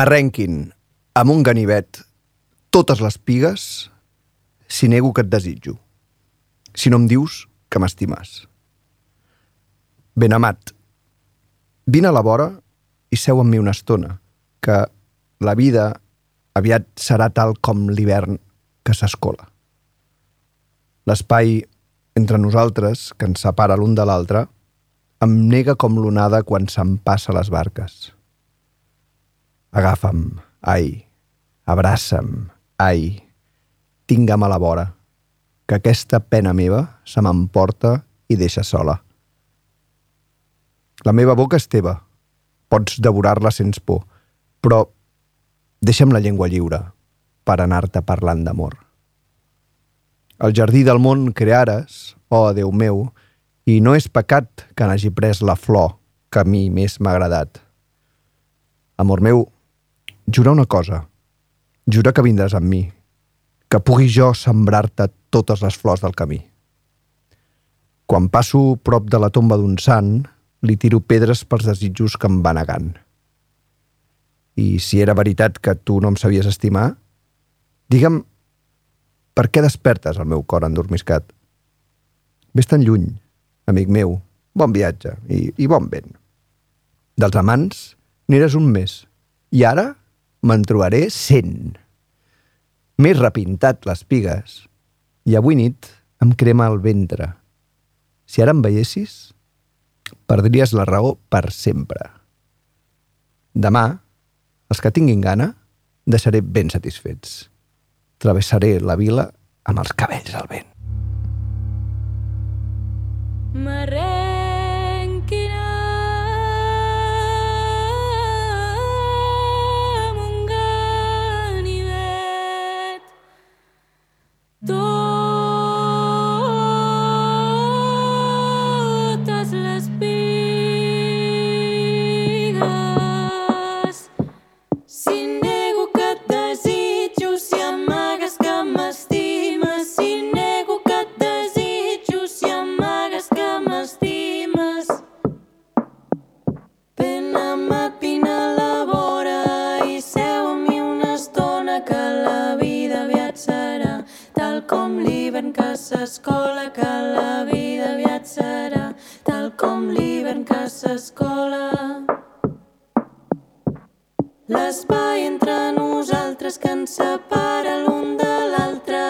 M'arrenquin amb un ganivet totes les pigues si nego que et desitjo. Si no em dius que m'estimes. Ben amat, vine a la vora i seu amb mi una estona, que la vida aviat serà tal com l'hivern que s'escola. L'espai entre nosaltres, que ens separa l'un de l'altre, em nega com l'onada quan se'n passa les barques. Agafa'm, ai, abraça'm, ai, tingue'm a la vora, que aquesta pena meva se m'emporta i deixa sola. La meva boca és teva, pots devorar-la sense por, però deixa'm la llengua lliure per anar-te parlant d'amor. El jardí del món creares, oh Déu meu, i no és pecat que n'hagi pres la flor que a mi més m'ha agradat. Amor meu, jura una cosa. Jura que vindràs amb mi, que pugui jo sembrar-te totes les flors del camí. Quan passo prop de la tomba d'un sant, li tiro pedres pels desitjos que em va negant. I si era veritat que tu no em sabies estimar, digue'm, per què despertes el meu cor endormiscat? Ves tan lluny, amic meu, bon viatge i, i bon vent. Dels amants n'eres un més, i ara me'n trobaré cent. M'he repintat les pigues i avui nit em crema el ventre. Si ara em veiessis, perdries la raó per sempre. Demà, els que tinguin gana, deixaré ben satisfets. Travessaré la vila amb els cabells al vent. M'arrenquin s'escola. L'espai entre nosaltres que ens separa l'un de l'altre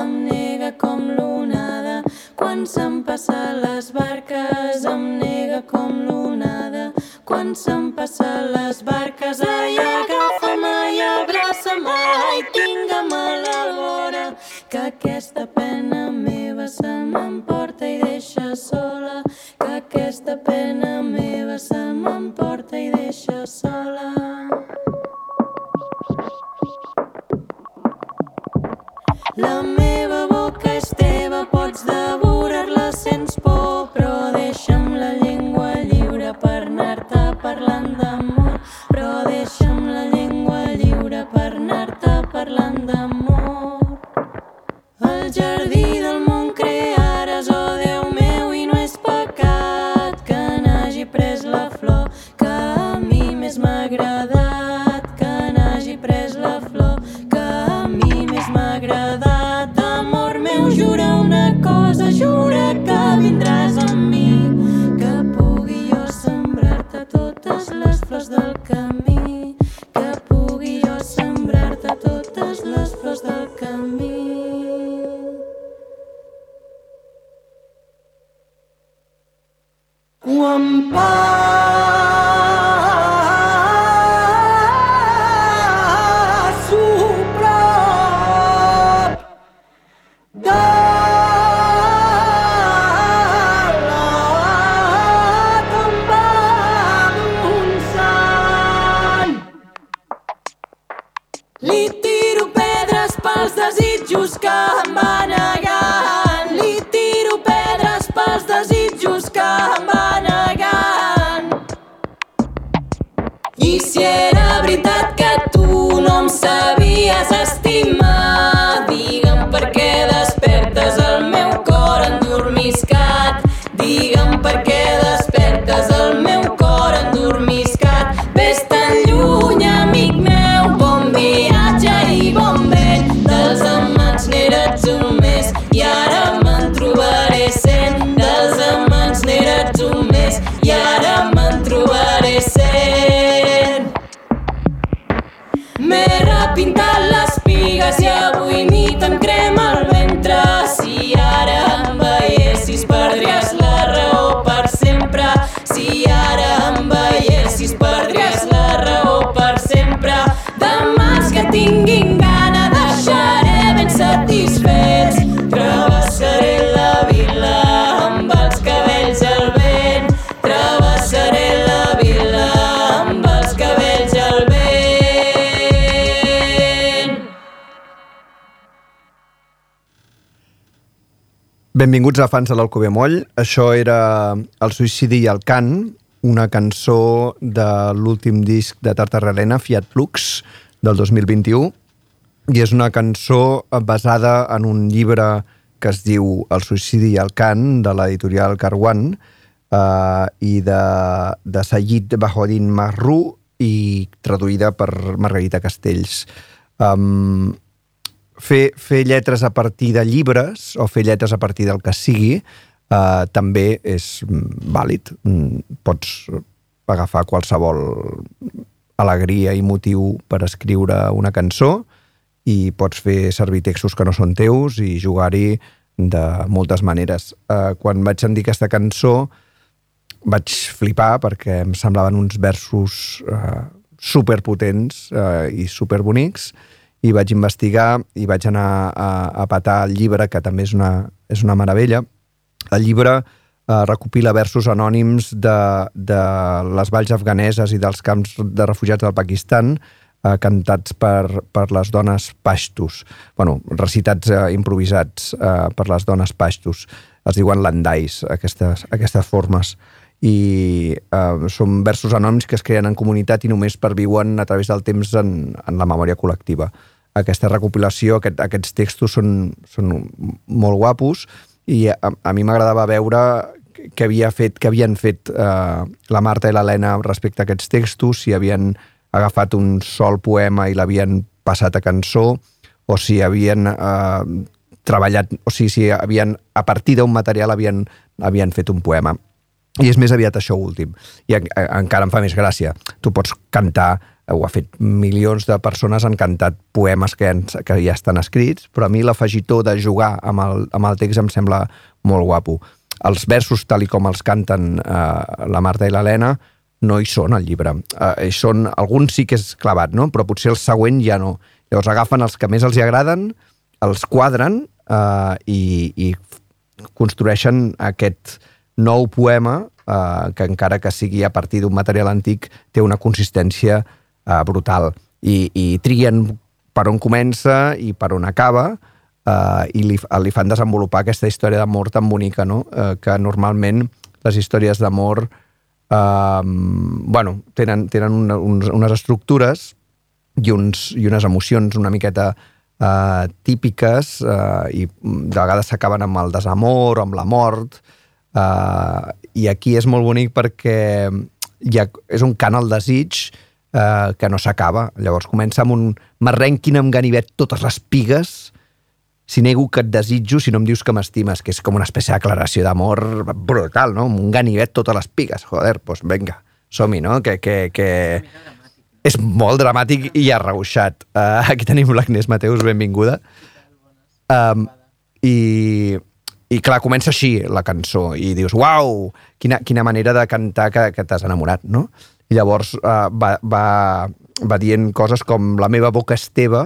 em nega com l'onada. Quan se'n passa les barques em nega com l'onada. Quan se'n passa les barques, ai, agafa'm, ai, abraça'm, ai, tingue'm a la vora. Que aquesta pena meva se m'emporta i deixa sola. Que aquesta pena meva se Benvinguts a fans de l'Alcover Moll. Això era El suïcidi i el cant, una cançó de l'últim disc de Tartarrelena, Fiat Flux, del 2021, i és una cançó basada en un llibre que es diu El suïcidi i el cant, de l'editorial Carwan, eh, i de, de Sayid Bahodin Marrú, i traduïda per Margarita Castells. Um, fer, fer lletres a partir de llibres o fer lletres a partir del que sigui eh, també és vàlid. Mm, Pots agafar qualsevol alegria i motiu per escriure una cançó i pots fer servir textos que no són teus i jugar-hi de moltes maneres. Eh, quan vaig sentir aquesta cançó vaig flipar perquè em semblaven uns versos eh, superpotents eh, i superbonics i vaig investigar i vaig anar a, a patar el llibre, que també és una, és una meravella. El llibre eh, recopila versos anònims de, de les valls afganeses i dels camps de refugiats del Pakistan, eh, cantats per, per les dones pashtus. bueno, recitats eh, improvisats eh, per les dones pashtus. Es diuen landais, aquestes, aquestes formes i eh, són versos anònims que es creen en comunitat i només perviuen a través del temps en, en la memòria col·lectiva. Aquesta recopilació, aquest, aquests textos són, són molt guapos i a, a mi m'agradava veure què havia fet, què havien fet eh, la Marta i l'Helena respecte a aquests textos, si havien agafat un sol poema i l'havien passat a cançó, o si havien eh, treballat, o sigui, si havien, a partir d'un material havien, havien fet un poema. I és més aviat això últim. I en, en, encara em fa més gràcia. Tu pots cantar, eh, ho ha fet milions de persones, han cantat poemes que, han, que ja estan escrits, però a mi l'afegitó de jugar amb el, amb el text em sembla molt guapo. Els versos, tal i com els canten eh, la Marta i l'Helena, no hi són al llibre. Eh, hi són, alguns sí que és clavat, no? però potser el següent ja no. Llavors agafen els que més els hi agraden, els quadren eh, i, i construeixen aquest nou poema eh, que encara que sigui a partir d'un material antic té una consistència eh, brutal I, i triguen per on comença i per on acaba eh, i li, li fan desenvolupar aquesta història d'amor tan bonica no? eh, que normalment les històries d'amor eh, bueno, tenen, tenen una, uns, unes estructures i, uns, i unes emocions una miqueta eh, típiques eh, i de vegades s'acaben amb el desamor o amb la mort Uh, I aquí és molt bonic perquè ha, és un cant al desig uh, que no s'acaba. Llavors comença amb un m'arrenquin amb ganivet totes les pigues si nego que et desitjo, si no em dius que m'estimes, que és com una espècie de d'amor brutal, no? Un ganivet totes les pigues. Joder, doncs pues vinga, som-hi, no? Que, que, que... És molt dramàtic i arreuixat. Uh, aquí tenim l'Agnès Mateus, benvinguda. Um, I i clar, comença així la cançó i dius, uau, quina, quina manera de cantar que, que t'has enamorat, no? I llavors uh, va, va, va dient coses com la meva boca és teva,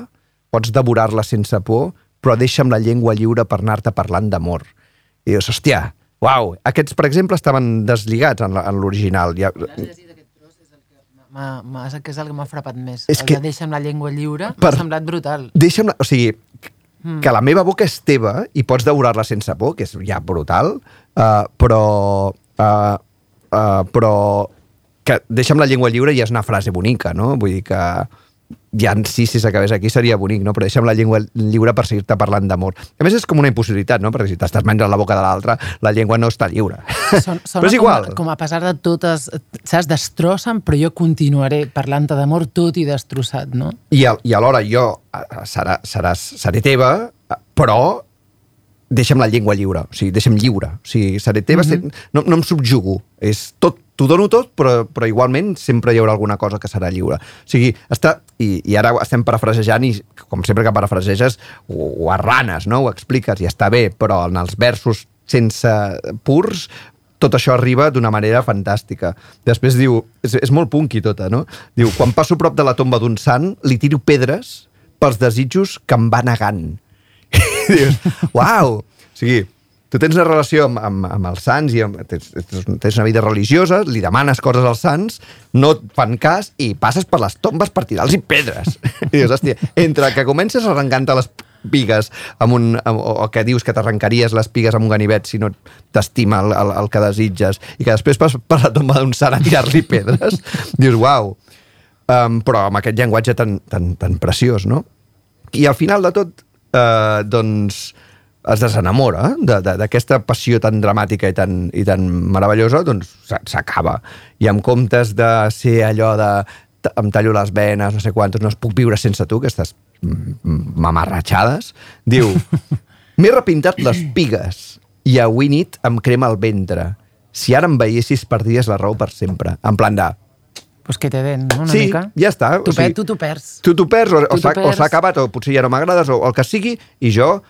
pots devorar-la sense por, però deixa'm la llengua lliure per anar-te parlant d'amor. I dius, hòstia, uau, aquests, per exemple, estaven deslligats en l'original. Ja, M'ha- m'ha- és que és el que m'ha frapat més. És el que- de deixa'm la llengua lliure Per- m'ha semblat brutal. deixa'm la, o sigui, mm. que la meva boca és teva i pots devorar-la sense por, que és ja brutal, uh, però... Uh, uh, però que deixa'm la llengua lliure ja és una frase bonica, no? Vull dir que ja en si, si s'acabés aquí seria bonic, no? però deixa'm la llengua lliure per seguir-te parlant d'amor. A més, és com una impossibilitat, no? perquè si t'estàs menjant la boca de l'altre, la llengua no està lliure. Son, però és igual. Com, com a pesar de totes, saps, destrossen, però jo continuaré parlant-te d'amor tot i destrossat, no? I, al, i alhora jo serà, seràs, seré teva, però deixa'm la llengua lliure, o sigui, deixa'm lliure. O sigui, seré teva, mm -hmm. no, no em subjugo. És tot, t'ho dono tot, però, però igualment sempre hi haurà alguna cosa que serà lliure. O sigui, està... I, i ara estem parafrasejant i, com sempre que parafraseges, ho, ho arranes, no? Ho expliques i està bé, però en els versos sense purs tot això arriba d'una manera fantàstica. Després diu, és, és molt punky tota, no? Diu, quan passo prop de la tomba d'un sant, li tiro pedres pels desitjos que em va negant. Dius, uau! O sigui, tu tens una relació amb, amb, amb els sants i amb, tens, tens una vida religiosa, li demanes coses als sants, no et fan cas i passes per les tombes per tirar-los pedres. I dius, hòstia, entre que comences a arrencar-te les pigues amb un, amb, o que dius que t'arrencaries les pigues amb un ganivet si no t'estima el, el, el que desitges i que després pas per la tomba d'un sant a tirar-li pedres, dius, uau. Um, però amb aquest llenguatge tan, tan, tan preciós, no? I al final de tot, eh, doncs es desenamora d'aquesta de, passió tan dramàtica i tan, i tan meravellosa, doncs s'acaba. I en comptes de ser allò de em tallo les venes, no sé quantos, no es puc viure sense tu, aquestes mamarratxades, diu, m'he repintat les pigues i avui nit em crema el ventre. Si ara em veiessis, perdies la raó per sempre. En plan de, pues que te den, no? Una sí, mica. ja està. Tu, o sigui, tu t'ho perds. Tu t'ho perds, o, Tu o s'ha acabat, o potser ja no m'agrades, o, o el que sigui, i jo,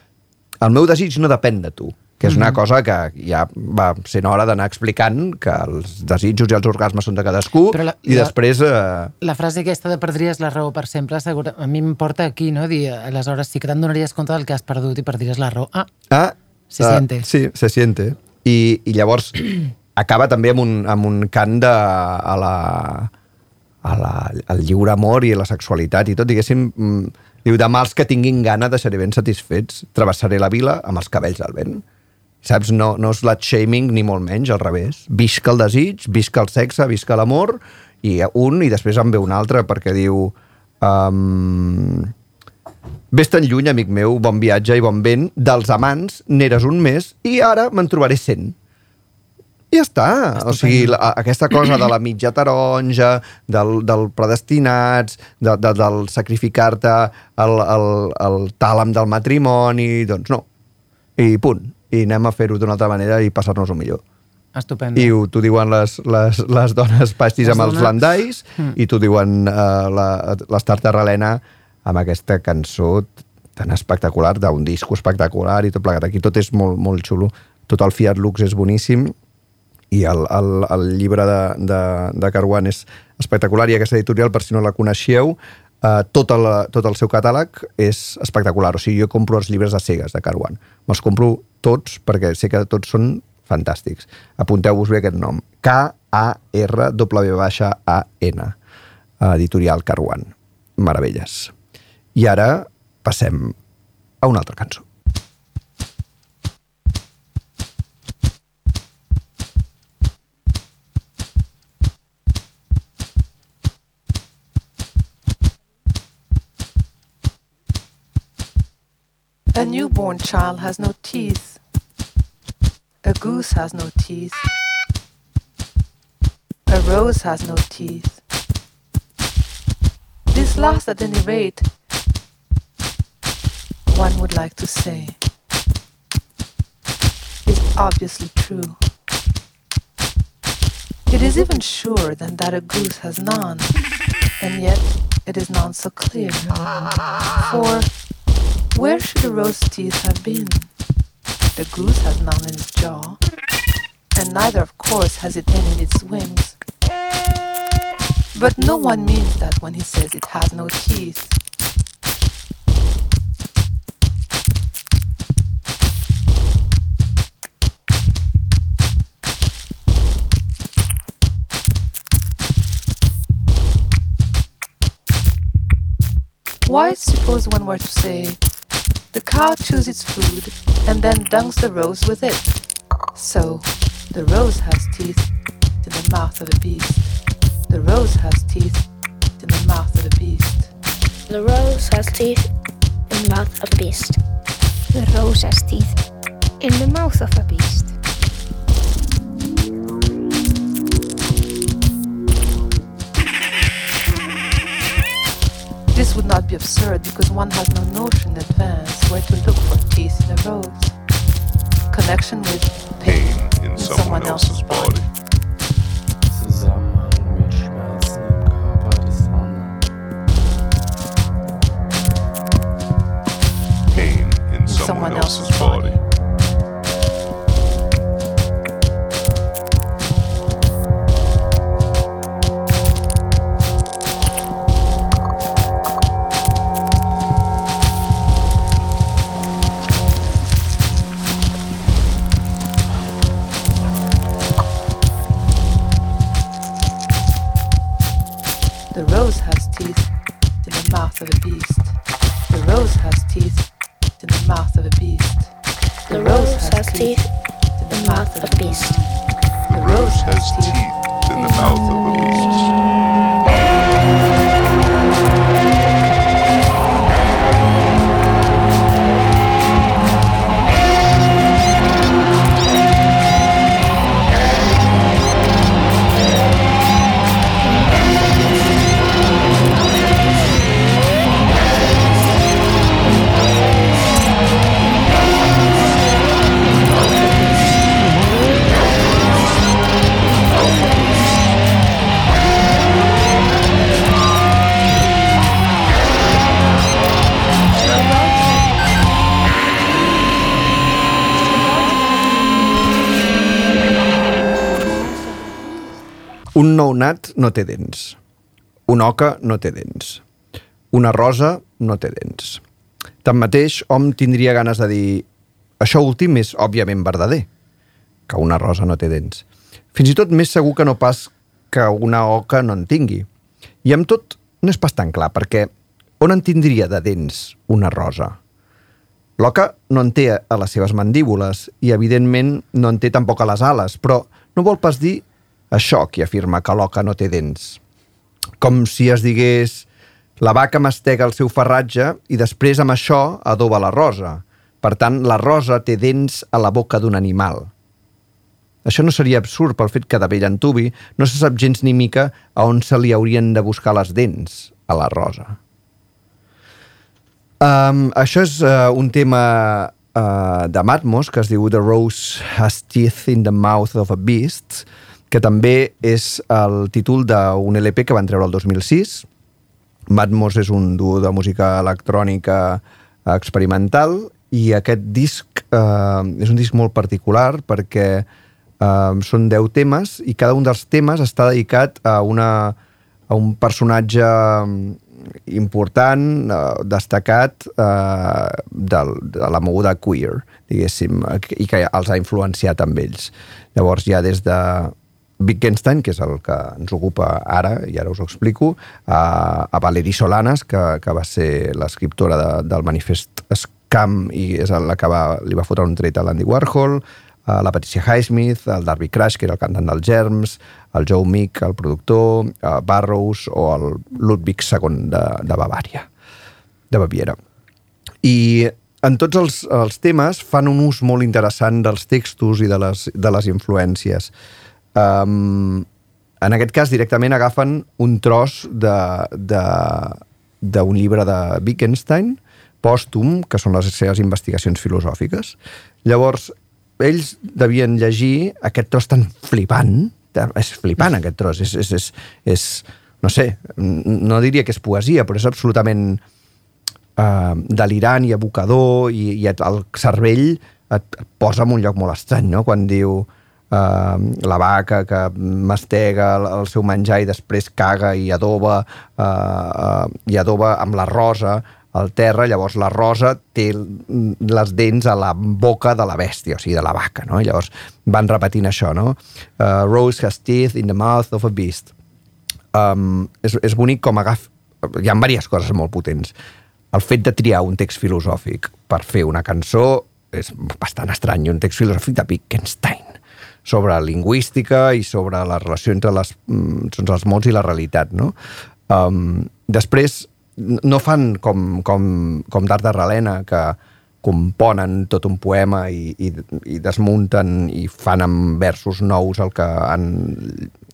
el meu desig no depèn de tu que és una Mhm. cosa que ja va sent hora d'anar explicant que els desitjos i els orgasmes són de cadascú Però la- i la- després eh, La frase aquesta de perdries la raó per sempre, segura, a mi em porta aquí, no? Dir, aleshores sí que te'n donaries compte del que has perdut i perdries la raó. Ah, ah, Se eh, siente. sí, se siente i, i llavors acaba també amb un, amb un cant de, a la, a la, al lliure amor i a la sexualitat i tot, diguéssim, mm, diu, demà els que tinguin gana deixaré ben satisfets, travessaré la vila amb els cabells al vent. Saps? No, no és shaming ni molt menys, al revés. Visca el desig, visca el sexe, visca l'amor, i un, i després en ve un altre, perquè diu... Um, Ves tan lluny, amic meu, bon viatge i bon vent, dels amants n'eres un mes i ara me'n trobaré cent. I ja està. O sigui, la, aquesta cosa de la mitja taronja, del, del predestinats, de, de, del sacrificar-te el, el, el tàlam del matrimoni, doncs no. I punt. I anem a fer-ho d'una altra manera i passar-nos-ho millor. estupendo. I ho- t'ho diuen les, les, les dones pastis Les amb els landais Mm. i t'ho diuen uh, la- l'Estar Terralena amb aquesta cançó tan espectacular, d'un disco espectacular i tot plegat. Aquí tot és molt, molt xulo. Tot el Fiat Lux és boníssim i el, el, el llibre de, de, de Caruan és espectacular i aquesta editorial, per si no la coneixeu, eh, tot, el, tot el seu catàleg és espectacular. O sigui, jo compro els llibres de cegues de Caruan. Me'ls compro tots perquè sé que tots són fantàstics. Apunteu-vos bé aquest nom. K-A-R-W-A-N. Editorial Caruan. Meravelles. I ara passem a una altra cançó. A newborn child has no teeth. A goose has no teeth. A rose has no teeth. This last, at any rate, one would like to say, is obviously true. It is even surer than that a goose has none, and yet it is none so clear. For where should the rose teeth have been? The goose has none in its jaw, and neither, of course, has it any in its wings. But no one means that when he says it has no teeth. Why suppose one were to say, The cow chews its food and then dunks the rose with it. So, the rose has teeth in the mouth of a beast. The rose has teeth in the mouth of a beast. The rose has teeth in the mouth of a beast. The rose has teeth in the mouth of a beast. This would not be absurd because one has no notion in advance where to look for teeth in a rose. Connection with pain, pain in someone else's body. Zusammenhang mit Schmerzen im Körper des anderen. Pain in someone else's body. Un nounat no té dents. Una oca no té dents. Una rosa no té dents. Tanmateix, hom tindria ganes de dir això últim és òbviament verdader, que una rosa no té dents. Fins i tot més segur que no pas que una oca no en tingui. I amb tot, no és pas tan clar, perquè on en tindria de dents una rosa? L'oca no en té a les seves mandíbules i, evidentment, no en té tampoc a les ales, però no vol pas dir això qui afirma que l'oca no té dents. Com si es digués la vaca mastega el seu ferratge i després amb això adoba la rosa. Per tant, la rosa té dents a la boca d'un animal. Això no seria absurd pel fet que de vell antubi no se sap gens ni mica a on se li haurien de buscar les dents a la rosa. Um, això és uh, un tema uh, de Matmos que es diu The Rose Has Teeth in the Mouth of a Beast, que també és el títol d'un LP que van treure el 2006. Matmos és un duo de música electrònica experimental i aquest disc eh, és un disc molt particular perquè eh, són 10 temes i cada un dels temes està dedicat a, una, a un personatge important, eh, destacat eh, del, de la moguda queer, diguéssim, i que els ha influenciat amb ells. Llavors ha des de Wittgenstein, que és el que ens ocupa ara, i ara us ho explico, a, a Valerie Solanas, que, que va ser l'escriptora de, del manifest Scam i és la que va, li va fotre un tret a l'Andy Warhol, a la Patricia Highsmith, el Darby Crash, que era el cantant dels Germs, el Joe Meek, el productor, a Barrows o el Ludwig II de, de Bavària, de Baviera. I en tots els, els temes fan un ús molt interessant dels textos i de les, de les influències. Um, en aquest cas, directament agafen un tros d'un llibre de Wittgenstein, pòstum, que són les seves investigacions filosòfiques. Llavors, ells devien llegir aquest tros tan flipant, és flipant aquest tros, és, és, és, és no sé, no diria que és poesia, però és absolutament uh, delirant i abocador i, i et, el cervell et, et posa en un lloc molt estrany, no? Quan diu uh, la vaca que mastega el, el seu menjar i després caga i adoba uh, uh, i adoba amb la rosa al terra, llavors la rosa té les dents a la boca de la bèstia, o sigui, de la vaca, no? Llavors van repetint això, no? Uh, Rose has teeth in the mouth of a beast. Um, és, és bonic com agaf... Hi ha diverses coses molt potents. el fet de triar un text filosòfic per fer una cançó és bastant estrany, un text filosòfic de Wittgenstein sobre lingüística i sobre la relació entre les, mm, doncs els mots i la realitat, no? Um, després, no fan com, com, com d'art de Relena, que componen tot un poema i, i, i desmunten i fan amb versos nous el que han,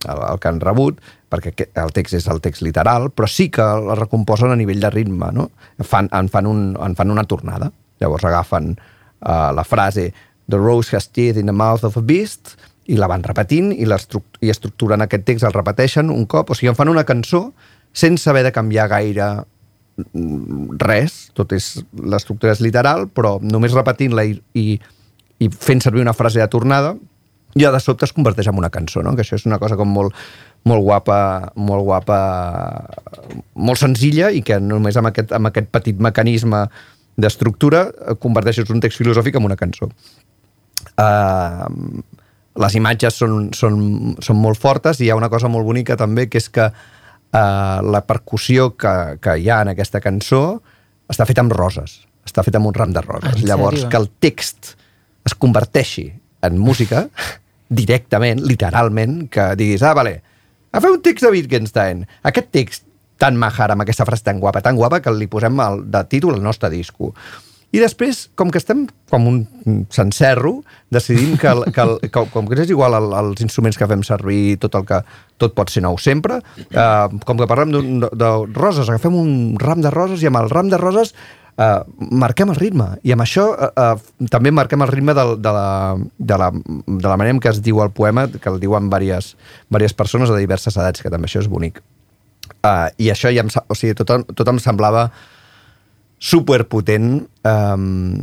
el, el que han rebut, perquè el text és el text literal, però sí que el recomposen a nivell de ritme, no? Fan, en, fan un, en fan una tornada. Llavors agafen uh, la frase The rose has teeth in the mouth of a beast i la van repetint i, i estructuren aquest text, el repeteixen un cop, o sigui, en fan una cançó sense haver de canviar gaire mm, res, tot és l'estructura és literal, però només repetint-la i, i, i fent servir una frase de tornada, ja de sobte es converteix en una cançó, no? que això és una cosa com molt, molt guapa, molt guapa, molt senzilla i que només amb aquest, amb aquest petit mecanisme d'estructura eh, converteixes un text filosòfic en una cançó. Uh, les imatges són, són, són molt fortes i hi ha una cosa molt bonica també que és que uh, la percussió que, que hi ha en aquesta cançó està feta amb roses, està feta amb un ram de roses. En Llavors, sèrio? que el text es converteixi en música directament, literalment, que diguis, ah, vale, a fer un text de Wittgenstein. Aquest text tan majar, amb aquesta frase tan guapa, tan guapa, que li posem el, de títol al nostre disco. I després, com que estem com un sencerro, decidim que, el, que, el, que com que és igual els instruments que fem servir, tot el que tot pot ser nou sempre, eh, com que parlem de, de roses, agafem un ram de roses i amb el ram de roses eh, marquem el ritme. I amb això eh, eh, també marquem el ritme del, de, la, de, la, de la manera en què es diu el poema, que el diuen diverses, diverses persones de diverses edats, que també això és bonic. Uh, I això ja em, o sigui, tot, tot em semblava superpotent um,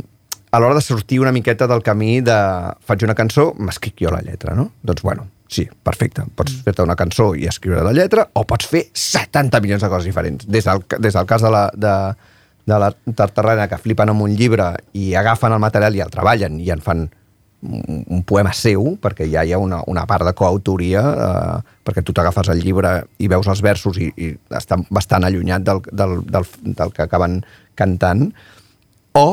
a l'hora de sortir una miqueta del camí de faig una cançó, m'escric jo la lletra, no? Doncs bueno, sí, perfecte. Pots fer-te una cançó i escriure la lletra o pots fer 70 milions de coses diferents. Des del, des del cas de la, de, de la Tartarrena, que flipen amb un llibre i agafen el material i el treballen i en fan un, un poema seu, perquè ja hi ha una, una part de coautoria, eh, perquè tu t'agafes el llibre i veus els versos i, i està bastant allunyat del, del, del, del que acaben cantant, o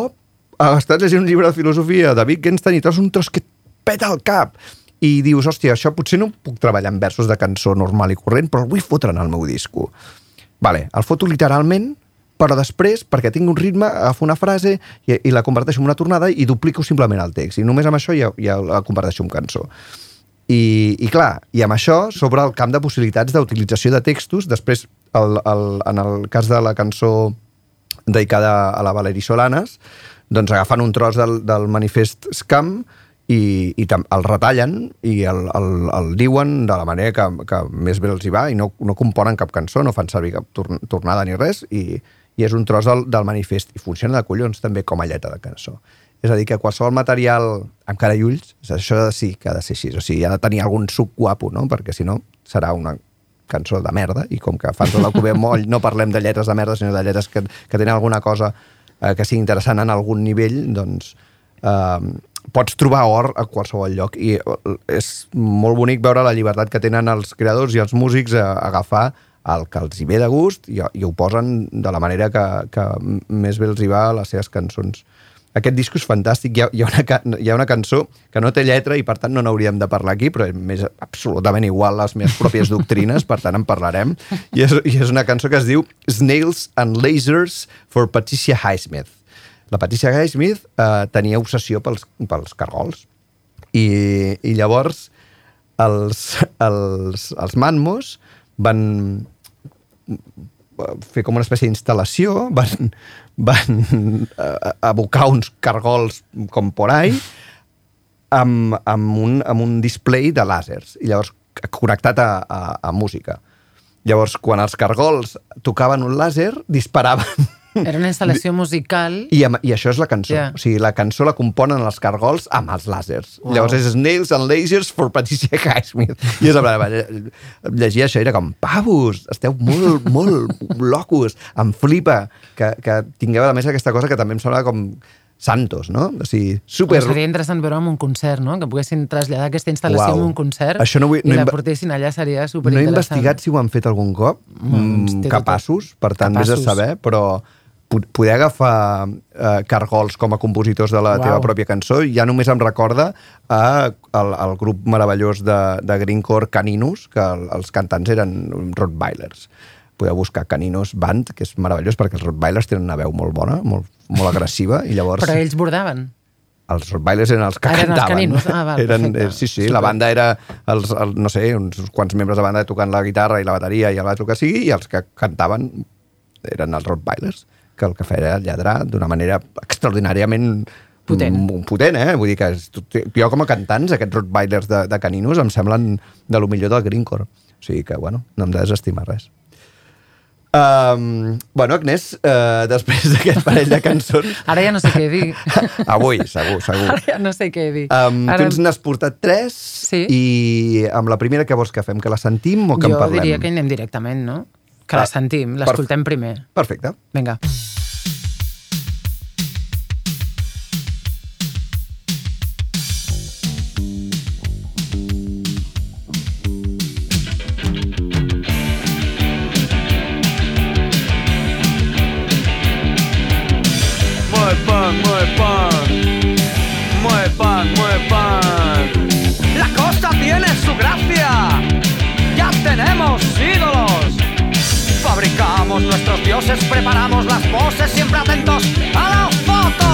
estàs llegint un llibre de filosofia de Wittgenstein i trobes un tros que et peta el cap i dius, hòstia, això potser no puc treballar en versos de cançó normal i corrent, però el vull fotre en el meu disco. Vale, el foto literalment, però després, perquè tinc un ritme, agafo una frase i, i la converteixo en una tornada i duplico simplement el text. I només amb això ja, ja la converteixo en cançó. I, I clar, i amb això sobre el camp de possibilitats d'utilització de textos, després, el, el, en el cas de la cançó dedicada a la Valeri Solanes, doncs agafen un tros del, del manifest Scam i, i el retallen i el, el, el diuen de la manera que, que més bé els hi va i no, no componen cap cançó, no fan servir cap tor tornada ni res i, i és un tros del, del manifest i funciona de collons també com a lletra de cançó. És a dir, que qualsevol material amb cara i ulls, això sí que ha de ser així, o sigui, ha de tenir algun suc guapo, no? perquè si no serà una cançó de merda i com que fan tot el ve moll no parlem de lletres de merda sinó de lletres que, que tenen alguna cosa eh, que sigui interessant en algun nivell doncs eh, pots trobar or a qualsevol lloc. I eh, és molt bonic veure la llibertat que tenen els creadors i els músics a, a agafar el que els hi ve de gust i, i ho posen de la manera que, que més bé els hi va a les seves cançons aquest disc és fantàstic. Hi ha, hi, ha una, hi ha una cançó que no té lletra i, per tant, no n'hauríem de parlar aquí, però m'és absolutament igual les meves pròpies doctrines, per tant, en parlarem. I és, I és una cançó que es diu Snails and Lasers for Patricia Highsmith. La Patricia Highsmith eh, tenia obsessió pels, pels cargols. I, i llavors els, els, els manmos van fer com una espècie d'instal·lació, van, van eh, abocar uns cargols com por ahí amb, amb, un, amb un display de làsers i llavors connectat a, a, a música. Llavors, quan els cargols tocaven un làser, disparaven Era una instal·lació musical. i, amb, I això és la cançó. Yeah. O sigui, la cançó la componen els cargols amb els làsers. Wow. Llavors és Snails and Lasers for Patricia Highsmith. I és, plan, llegia això era com, pavos, esteu molt, molt locos. Em flipa que, que tingueu a la mesa aquesta cosa que també em sembla com santos, no? O sigui, super... Però seria interessant veure en un concert, no? Que poguessin traslladar aquesta instal·lació Uau. en un concert Això no vull- i no la portessin allà, seria No he superinteressant. investigat si ho han fet algun cop, Mm, mm, capaços, per tant, vés a capaços. saber, però poder agafar eh, cargols com a compositors de la Uau. teva pròpia cançó ja només em recorda a, al, al grup meravellós de, de Greencore Caninus, que el, els cantants eren Rottweilers. Podeu buscar Caninos Band, que és meravellós perquè els Rottweilers tenen una veu molt bona, molt, molt agressiva, i llavors Però ells bordaven. els Rottweilers eren els que eren els cantaven. Caninos. Ah, val, eren, eh, sí, sí, Super. la banda era, els, el, no sé, uns quants membres de banda tocant la guitarra i la bateria i el que sigui, i els que cantaven eren els Rottweilers, que el que feia era lladrar d'una manera extraordinàriament Potent. potent, eh? Vull dir que jo com a cantants, aquests Rottweilers de, de caninos em semblen de lo millor del Greencore. O sigui que, bueno, no hem de desestimar res. Um, bueno, Agnès, uh, després d'aquest parell de cançons... Ara ja no sé què dir. Avui, segur, segur. Ara ja no sé què dir. Um, Ara... Tu ens n'has portat tres Sí. i amb la primera que vols que fem? Que la sentim o que jo en parlem? diria que anem directament, no? Que la sentim, l'escoltem primer. Perfecte. Vinga. Mueve preparamos las poses, siempre atentos a la foto.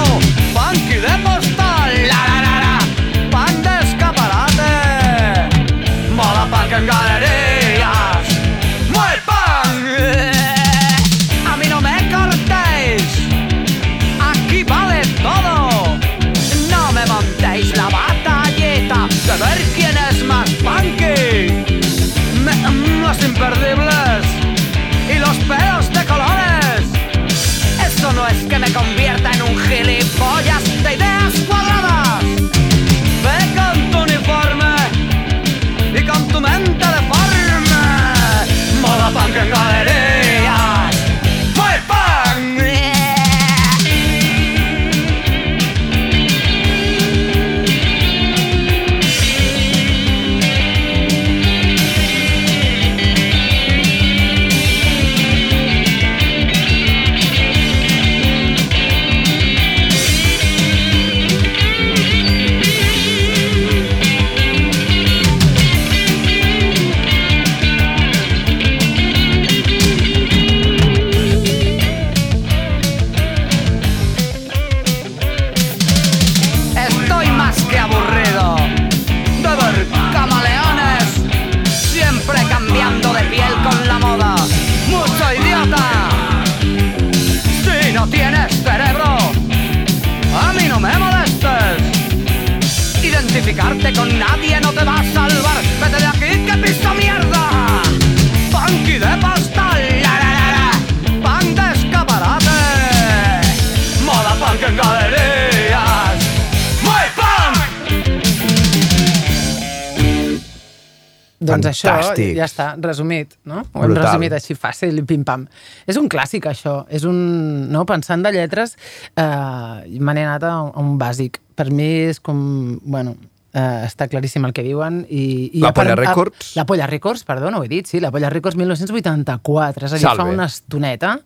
Fantàstic. ja està, resumit, no? Ho hem Brutal. resumit així fàcil i pim-pam. És un clàssic, això. És un... No? Pensant de lletres, eh, me n'he anat a un, a un bàsic. Per mi és com... Bueno, eh, està claríssim el que diuen. I, i La Polla a- Records? La Polla Records, perdó, no ho he dit, sí. La Polla Records 1984, és a dir, Salve. fa una estoneta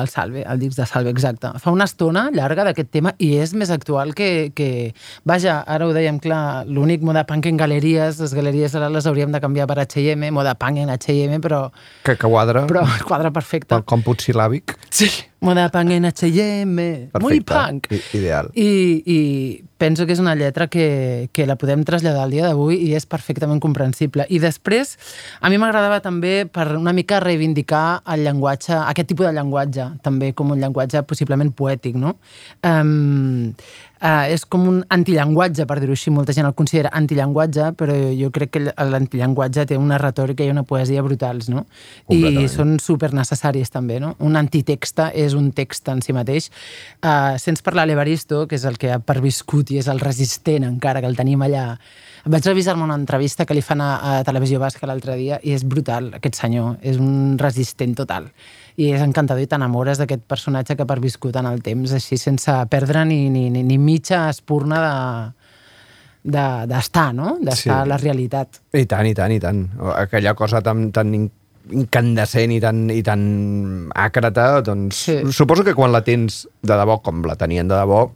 el Salve, el disc de Salve, exacte. Fa una estona llarga d'aquest tema i és més actual que, que... Vaja, ara ho dèiem clar, l'únic moda punk en galeries, les galeries ara les hauríem de canviar per H&M, moda punk en H&M, però, Que, quadra però quadra perfecte. pel còmput silàbic. Sí. Moda punk en H&M, muy Perfecte. punk. I, ideal. I, I penso que és una lletra que, que la podem traslladar al dia d'avui i és perfectament comprensible. I després, a mi m'agradava també per una mica reivindicar el llenguatge, aquest tipus de llenguatge, també com un llenguatge possiblement poètic, no? Um, uh, és com un antillenguatge, per dir-ho així. Molta gent el considera antillenguatge, però jo crec que l'antillenguatge té una retòrica i una poesia brutals, no? I són super necessaris també, no? Un antitext és un text en si mateix. Uh, sents parlar l'Evaristo, que és el que ha perviscut i és el resistent encara, que el tenim allà. Vaig revisar-me una entrevista que li fan a, a Televisió Basca l'altre dia i és brutal, aquest senyor. És un resistent total. I és encantador i t'enamores d'aquest personatge que ha perviscut en el temps, així sense perdre ni, ni, ni, ni mitja espurna de d'estar, no? D'estar Sí. a la realitat. I tant, i tant, i tant. Aquella cosa tan, tan in- incandescent i tan, i tan àcrata, doncs Sí. suposo que quan la tens de debò, com la tenien de debò,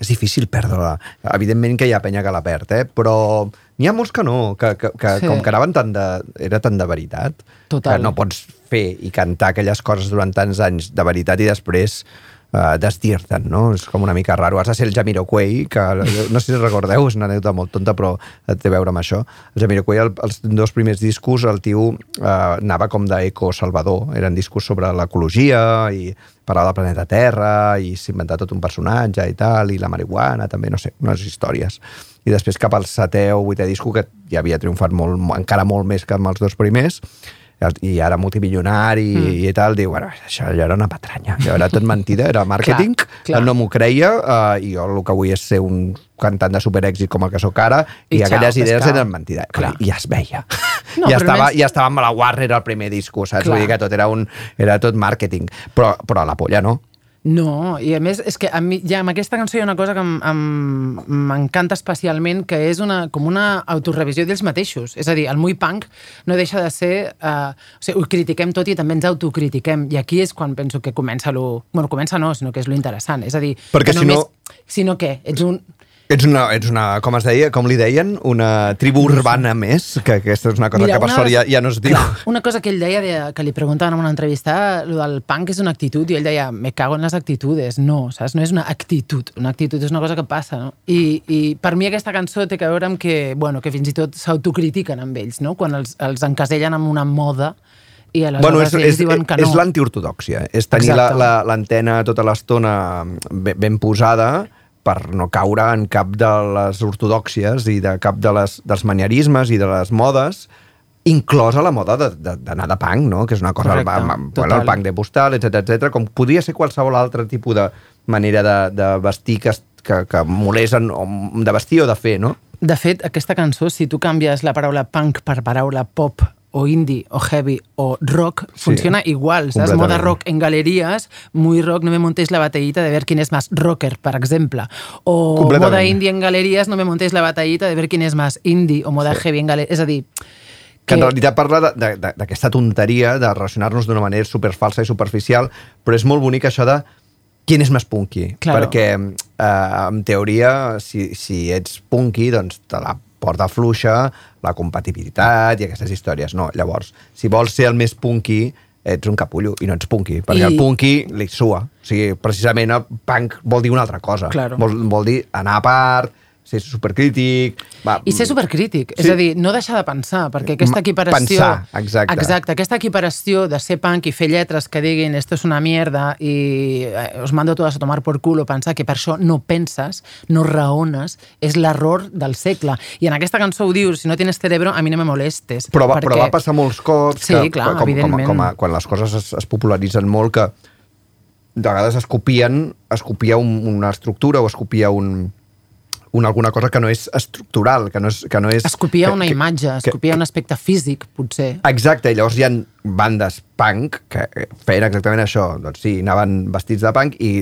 és difícil perdre-la. Evidentment que hi ha penya que la perd, eh? però n'hi ha molts que no, que, que, que Sí. com que anaven tan de, era tan de veritat, Total. que no pots fer i cantar aquelles coses durant tants anys de veritat i després uh, desdir-te'n, no? És com una mica raro. Has de ser el Jamiroquai, que no sé si recordeu, és una anècdota molt tonta, però té a veure amb això. El Jamiroquai, el, els dos primers discos, el tio uh, anava com d'eco salvador. Eren discos sobre l'ecologia i parlava del planeta Terra i s'inventava tot un personatge i tal, i la marihuana també, no sé, unes històries. I després cap al setè o vuitè disco, que ja havia triomfat molt, encara molt més que amb els dos primers, i ara multimilionari mm. i tal, diu, bueno, això allò era una patranya, allò era tot mentida, era màrqueting, no m'ho creia, uh, i jo el que vull és ser un cantant de superèxit com el que sóc ara, i, I i xau, aquelles idees eren mentida. Clar. I ja es veia. No, ja, estava, més- ja estava amb la Warner el primer disco, saps? Clar. Vull dir que tot era, un, era tot màrqueting. Però, però la polla no. No, i a més, és que a mi, ja amb aquesta cançó hi ha una cosa que m'encanta especialment, que és una, com una autorevisió d'ells mateixos. És a dir, el Muy Punk no deixa de ser... Eh, o sigui, ho critiquem tot i també ens autocritiquem. I aquí és quan penso que comença lo... Bueno, comença no, sinó que és lo interessant. És a dir, Perquè que si no- Sinó què? Ets un... Ets una, ets una, com es deia, com li deien, una tribu urbana més, que aquesta és una cosa Mira, que per una sort ja, ja no es diu. Clar, una cosa que ell deia, de, que li preguntaven en una entrevista, lo del punk és una actitud, i ell deia, me cago en les actitudes. No, saps? No és una actitud. Una actitud és una cosa que passa, no? I, i per mi aquesta cançó té a veure amb que, bueno, que fins i tot s'autocritiquen amb ells, no? Quan els, els encasellen amb una moda i aleshores Bueno, és, ells és, diuen que no. és l'antiortodòxia. És tenir la- Exacte. la- l'antena tota l'estona ben, ben posada per no caure en cap de les ortodòxies i de cap de les, dels manierismes i de les modes inclosa la moda de- de- d'anar de, de punk, no? que és una cosa, Correcte, amb, total. bueno, el punk de postal, etc etc, com podria ser qualsevol altre tipus de manera de, de vestir que, que, que molesen, o de vestir o de fer, no? De fet, aquesta cançó, si tu canvies la paraula punk per paraula pop o indie o heavy o rock, Sí, funciona igual. ¿sabes? completament. Moda rock en galerías, muy rock, no me montéis la batallita de ver quién es más rocker, per exemple. O moda indie en galerías, no me montéis la batallita de ver quién es más indie o moda heavy en galerías. És a dir, que en realitat parla d'aquesta tonteria de relacionar-nos d'una manera superfalsa i superficial, però és molt bonic això de quin és més punky. Claro. Perquè, eh, en teoria, si, si ets punky, doncs te la porta fluixa la compatibilitat i aquestes històries. No, llavors, si vols ser el més punky, ets un capullo i no ets punky, perquè I- el punky li sua. O sigui, precisament punk vol dir una altra cosa. Claro. Vol, vol dir anar a part, ser supercrític... Va, I ser supercrític, sí. És a dir, no deixar de pensar, perquè aquesta equiparació... pensar, exacte. Exacte, aquesta equiparació de ser punk i fer lletres que diguin esto es una mierda i eh, os mando todas a tomar por culo, pensar que per això no penses, no raones, és l'error del segle. I en aquesta cançó ho dius, si no tienes cerebro, a mi no me molestes. Però va, perquè... però va passar molts cops Sí, que, clar, com, com, evidentment. com a, quan les coses es, es popularitzen molt que de vegades es copien es copia un, una estructura o es copia un, una, alguna cosa que no és estructural, que no és... Que no és Es copia que, una que, imatge, es que- un aspecte físic, potser. Exacte, i llavors hi ha bandes punk que feien exactament això. Doncs sí, anaven vestits de punk i...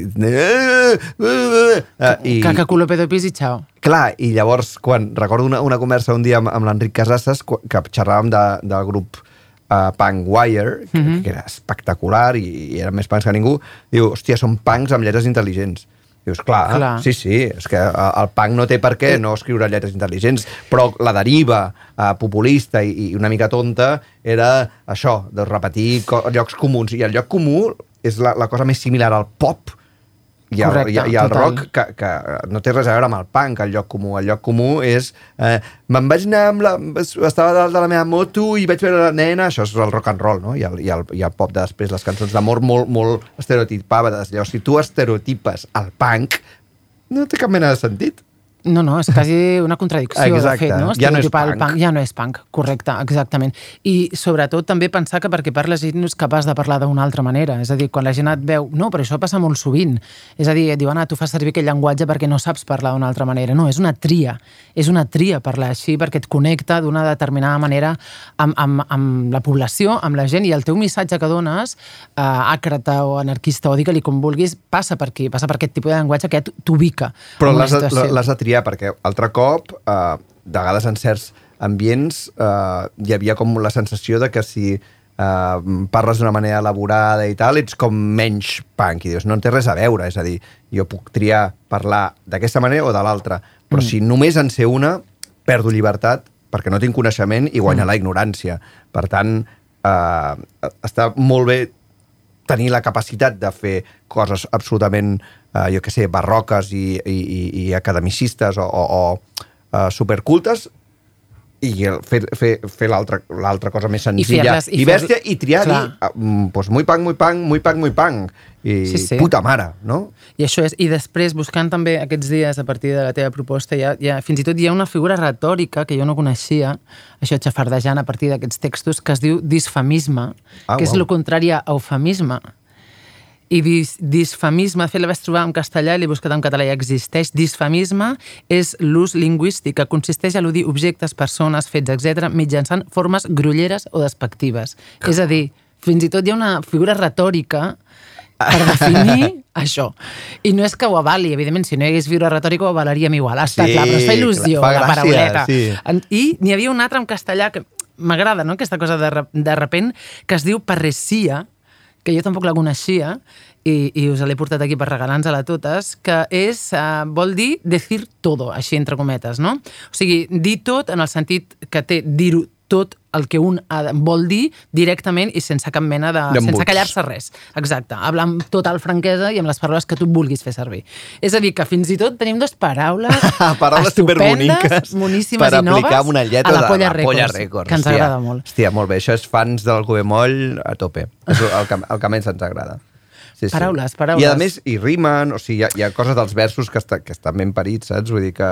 Eh, I, Caca, culo, pedo, pis i xao. Clar, i llavors, quan recordo una, una conversa un dia amb, amb l'Enric Casasses, qu- que xerràvem de, del grup uh, Punk Wire, que, Mhm. que era espectacular i, i eren més punks que ningú, diu, hòstia, són punks amb lletres intel·ligents. Dius, clar, Clar. sí, sí, és que eh, el punk no té per què no escriure lletres intel·ligents, però la deriva uh, populista i, i una mica tonta era això, de repetir llocs comuns. I el lloc comú és la, la cosa més similar al pop i el, Correcte, i, i el total. rock que, que no té res a veure amb el punk, el lloc comú. El lloc comú és... Eh, me'n vaig anar amb la... Estava dalt de la meva moto i vaig veure la nena... Això és el rock and roll, no? I el, i el, i el pop de després, les cançons d'amor molt, molt estereotipades. Llavors, si tu estereotipes el punk, no té cap mena de sentit. No, no, és quasi una contradicció, Exacte. de fet, no? Ja no és el punk. punk. Ja no és punk, correcte, exactament. I sobretot també pensar que perquè parles ell no és capaç de parlar d'una altra manera. És a dir, quan la gent et veu... No, però això passa molt sovint. És a dir, et diuen, ah, tu fas servir aquell llenguatge perquè no saps parlar d'una altra manera. No, és una tria. És una tria parlar així perquè et connecta d'una determinada manera amb, amb, amb la població, amb la gent, i el teu missatge que dones, eh, àcrata o anarquista, o digue-li com vulguis, passa per aquí, passa per aquest tipus de llenguatge que t'ubica Però l'has de, situació. Triar, perquè altre cop, eh, de vegades en certs ambients, eh, hi havia com la sensació de que si uh, parles d'una manera elaborada i tal, ets com menys punk. I dius, no en té res a veure, és a dir, jo puc triar parlar d'aquesta manera o de l'altra, però mm. si només en sé una, perdo llibertat perquè no tinc coneixement i guanya mm. la ignorància. Per tant, uh, està molt bé tenir la capacitat de fer coses absolutament, eh, jo que sé, barroques i, i, i- i academicistes o, o, o eh, supercultes i fer, fer, fer l'altra cosa més senzilla i i, fer- bèstia i triar Clar. dir, ah, mm, pues, muy punk, muy punk, muy punk, muy punk i Sí, sí. puta mare, no? I això és, i després, buscant també aquests dies a partir de la teva proposta, hi ha, fins i tot hi ha una figura retòrica que jo no coneixia, això xafardejant a partir d'aquests textos, que es diu disfamisme, Ah, que és uau. el contrari a eufemisme. I dis, disfamisme, de fet la vaig trobar en castellà i l'he buscat en català i existeix. Disfamisme és l'ús lingüístic que consisteix a al·ludir objectes, persones, fets, etc mitjançant formes grolleres o despectives. És a dir, fins i tot hi ha una figura retòrica per definir això. I no és que ho avali, evidentment, si no hi hagués figura retòrica ho avalaríem igual, està Sí, clar, però es fa il·lusió, fa la gràcia, parauleta. sí. I n'hi havia un altre en castellà que m'agrada, no?, aquesta cosa de, de repent, que es diu parresia, que jo tampoc la coneixia, i, i us l'he portat aquí per regalar-nos-la a totes, que és, uh, vol dir decir todo, així entre cometes, no? O sigui, dir tot en el sentit que té dir-ho tot el que un de- vol dir directament i sense cap mena de... Sense callar-se res. Exacte. Hablar amb total franquesa i amb les paraules que tu vulguis fer servir. És a dir, que fins i tot tenim dues paraules Paraules superboniques moníssimes per i noves aplicar una lletra a la de Polla la Polla Records, Records. que ens hòstia. agrada molt. Hòstia, molt bé. Això és fans del Cubemoll a tope. És el que, el que menys ens agrada. Sí, Paraules, sí. paraules. I a més, hi rimen, o sigui, hi ha, hi ha coses dels versos que, està, que estan ben parits, saps? Vull dir que...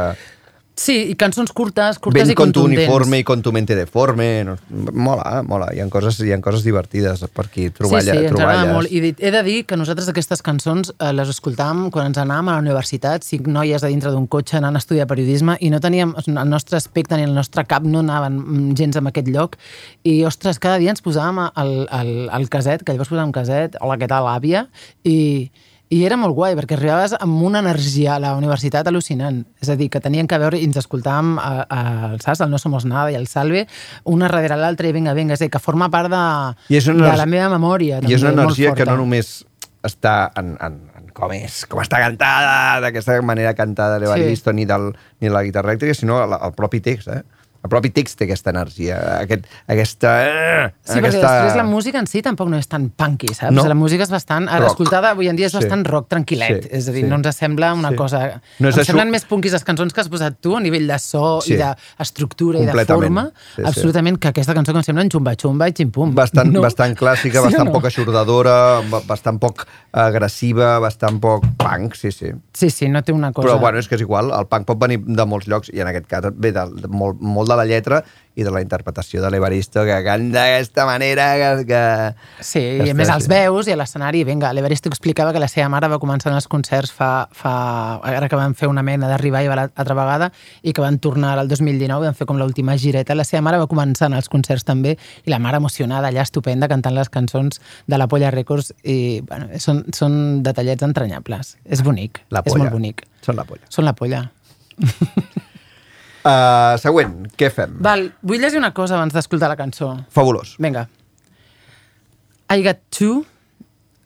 Sí, i cançons curtes, curtes ben i con tu contundents. uniforme i con tu mente deforme. No, mola, mola. Hi ha coses, hi ha coses divertides per aquí, troballa, sí, sí, ens troballes. molt. I he de dir que nosaltres aquestes cançons eh, les escoltàvem quan ens anàvem a la universitat, cinc noies de dintre d'un cotxe anant a estudiar periodisme i no teníem, el nostre aspecte ni el nostre cap no anaven gens en aquest lloc i, ostres, cada dia ens posàvem el, el, el caset, que llavors posàvem caset, hola, què tal, àvia, i, i era molt guai, perquè arribaves amb una energia a la universitat al·lucinant. És a dir, que tenien que veure i ens escoltàvem a, a, el SAS, el No Somos Nada i el Salve, una darrere l'altra i vinga, vinga. És a dir, que forma part de, una de la meva memòria. I és una també, energia que no només està en, en, en com és, com està cantada, d'aquesta manera cantada de l'Evaristo, sí. ni, del, ni de la guitarra elèctrica, sinó el, el propi text, eh? El propi text té aquesta energia, aquest, aquesta... eh, Sí, perquè aquesta... després la música en si tampoc no és tan punky, saps? No. La música és bastant... Ara, Rock. escoltada avui en dia és Sí. bastant rock tranquil·let. Sí, és a dir, sí. no ens sembla una Sí. cosa... No és em això- semblen més punkis les cançons que has posat tu a nivell de so Sí. i d'estructura i de forma. Sí, sí. absolutament, que aquesta cançó que em sembla en xumba-xumba i ximpum. Bastant, no? bastant clàssica, Sí bastant no? poc aixordadora, ba- bastant poc agressiva, bastant poc punk, sí, sí. Sí, sí, no té una cosa... Però bueno, és que és igual, el punk pot venir de molts llocs i en aquest cas ve de, de molt, molt de la lletra i de la interpretació de l'Evaristo que canta d'aquesta manera que... que... Sí, que i a més els veus i a l'escenari, vinga, l'Evaristo explicava que la seva mare va començar en els concerts fa, fa ara que van fer una mena de revival altra vegada i que van tornar al 2019, van fer com l'última gireta, la seva mare va començar en els concerts també i la mare emocionada allà, estupenda, cantant les cançons de la Polla Records i bueno, són, són detallets entranyables. És bonic, La és polla. molt bonic. Són la polla. Són la polla. Uh, següent, què fem? Val, vull llegir una cosa abans d'escoltar la cançó. Fabulós. Vinga. I got two,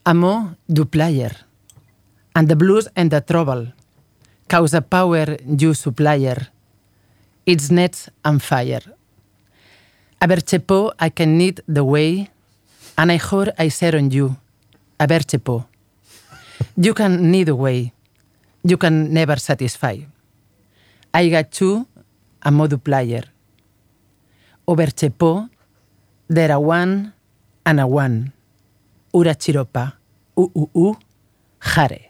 amor du player, and the blues and the trouble, cause a power you supplier, it's nets and fire. A Berchepo I can need the way, and I heard I said on you, a Berchepo. You can need the way, you can never satisfy. I got two, a modu player. Oberchepo, there a one and a one. Ura chiropa, u u u, jare.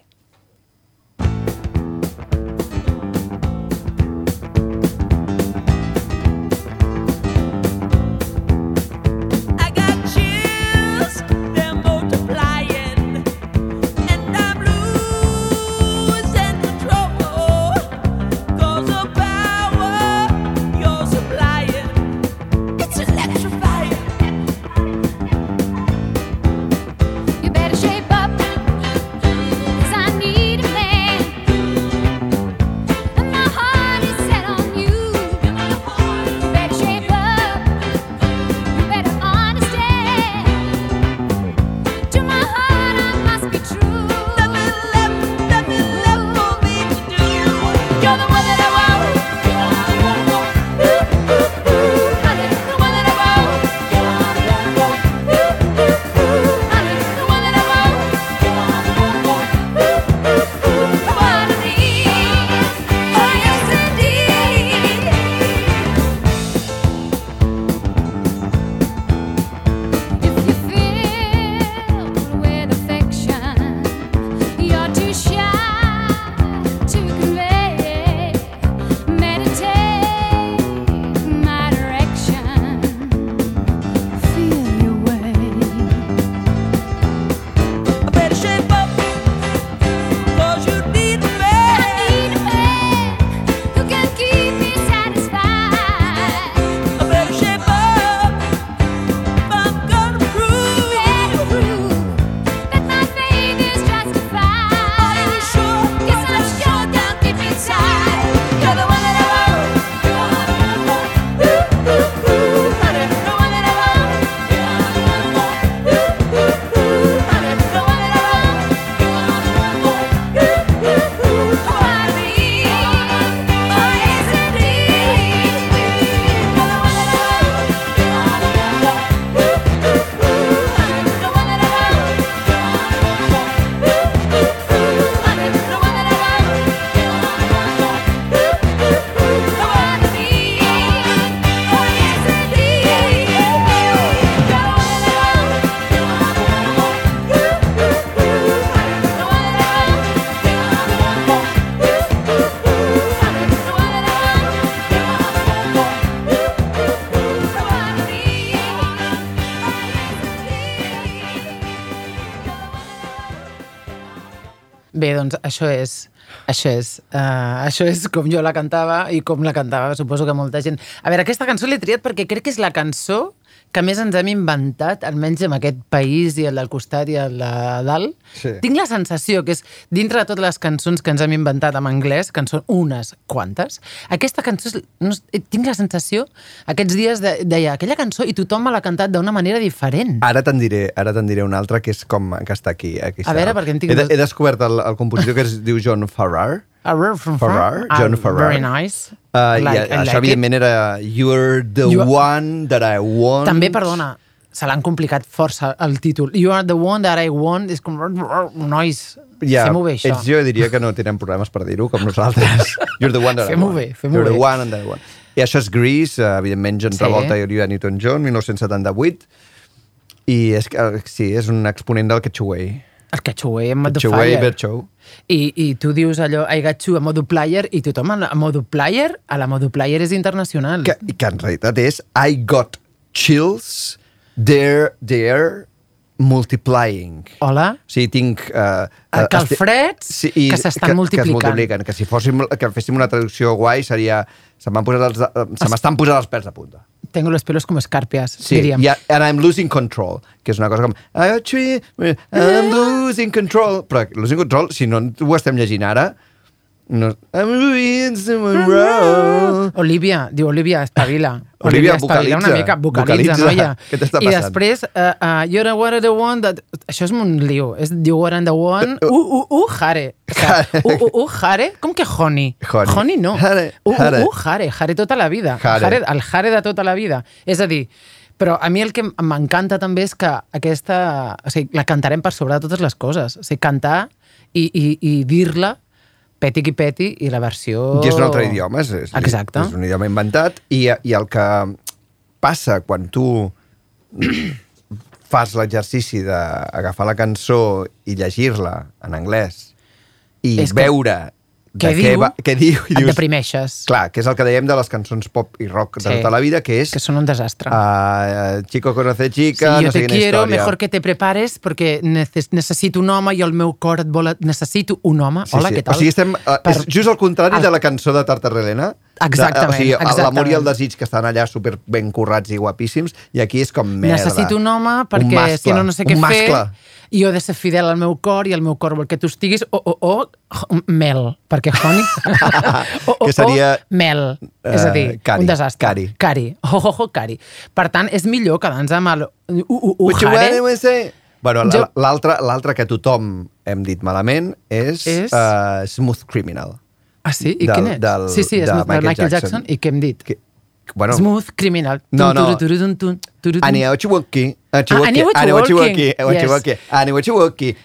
Doncs això és... Això és, uh, això és com jo la cantava i com la cantava, suposo que molta gent. A veure, aquesta cançó l'he triat perquè crec que és la cançó que més ens hem inventat, almenys en aquest país i el del costat i el de dalt. Sí. Tinc la sensació que és, dintre de totes les cançons que ens hem inventat en anglès, que en són unes quantes, aquesta cançó, és, no, sé, tinc la sensació, aquests dies de, deia aquella cançó i tothom me l'ha cantat d'una manera diferent. Ara te'n diré, ara te'n diré una altra que és com que està aquí. aquí A veure, perquè en tinc he, he descobert el, el compositor que es diu John Farrar. Farrar, from Farrar, Ah, John Farrar. Very nice. Uh, Like- I I això, like evidentment, era You're the You are- one that I want. També, perdona, se l'han complicat força el títol. You are the one that I want. És com... Nois, Ja, fem-ho bé, això. ells jo diria que no tenen problemes per dir-ho, com nosaltres. You're the one that I Fem-ho want. bé, fem-ho You're bé. the one that I want. I això és Grease, eh, evidentment, John Sí. Travolta i Olivia Newton-John, 1978. I és, sí, és un exponent del Catch-Away. El Catch-Away en modo Catch-Away, fire. Show. I, I tu dius allò, I got you a modo player, i tothom a modo player, a la modo player és internacional. Que, que en realitat és I got chills, they're, they're multiplying. Hola? O sigui, tinc... Uh, Ah, calfreds que s'estan multiplicant. Que es multipliquen. Que si fóssim, que féssim una traducció guai seria... Se m'han posat els, eh, se m'estan posant els pèls de punta. Tengo los pelos como escarpias, Sí, diríem. i, and I'm losing control, que és una cosa com I'm losing control. Però losing control, si no ho estem llegint ara, no, I'm losing someone wrong. Olivia, diu Olivia, espavila. Olivia, espavila una mica, vocalitza, Vocalitza. noia. Què t'està I passant? després, uh, uh, you're one of the one that... Això és un lío. És you are the one... Uh, uh, uh, jare. O sea, uh, uh, uh, jare? Com que honey? Honey. Honey no. Jare, Uh, uh, jare. uh, jare. Jare tota la vida. Jare. Jare, el jare de tota la vida. És a dir, però a mi el que m'encanta també és que aquesta... O sigui, la cantarem per sobre de totes les coses. O sigui, cantar i, i, i dir-la peti qui peti i la versió... I és un altre idioma, és, és, Exacte. és un idioma inventat, i, i el que passa quan tu fas l'exercici d'agafar la cançó i llegir-la en anglès i És que- veure què diu, què, va, què diu i et dius, deprimeixes. Clar, que és el que dèiem de les cançons pop i rock de Sí. tota la vida, que és... Que són un desastre. Uh, chico conoce Sí, chica, yo no sé te quina quiero, història. mejor que te prepares perquè neces necessito un home i el meu cor et vol... Necessito un home. Sí, Hola, sí. què tal? O sigui, estem, uh, Per- és just al contrari el- de la cançó de Tartarelena. Exactament, De, o sigui, l'amor i el desig que estan allà super ben currats i guapíssims, i aquí és com merda. Necessito un home Un perquè mascle, si no no sé què un fer mascle. I jo he de ser fidel al meu cor i el meu cor vol que tu estiguis o, o, o mel, perquè honey o, o, Que seria, o mel, és a dir, eh, cari, un desastre. cari. Cari. Oh, oh, oh, cari. Per tant, és millor quedar-nos amb el uh, uh, uh? Bueno, Jo- l'altre que tothom hem dit malament és, És? Uh, Smooth Criminal. Ah, sí? I Del- quin és? del- sí, sí, és de Michael, Michael Jackson. Jackson. I què hem dit? Que, bueno, Smooth Criminal. No, no. Ochiwoki,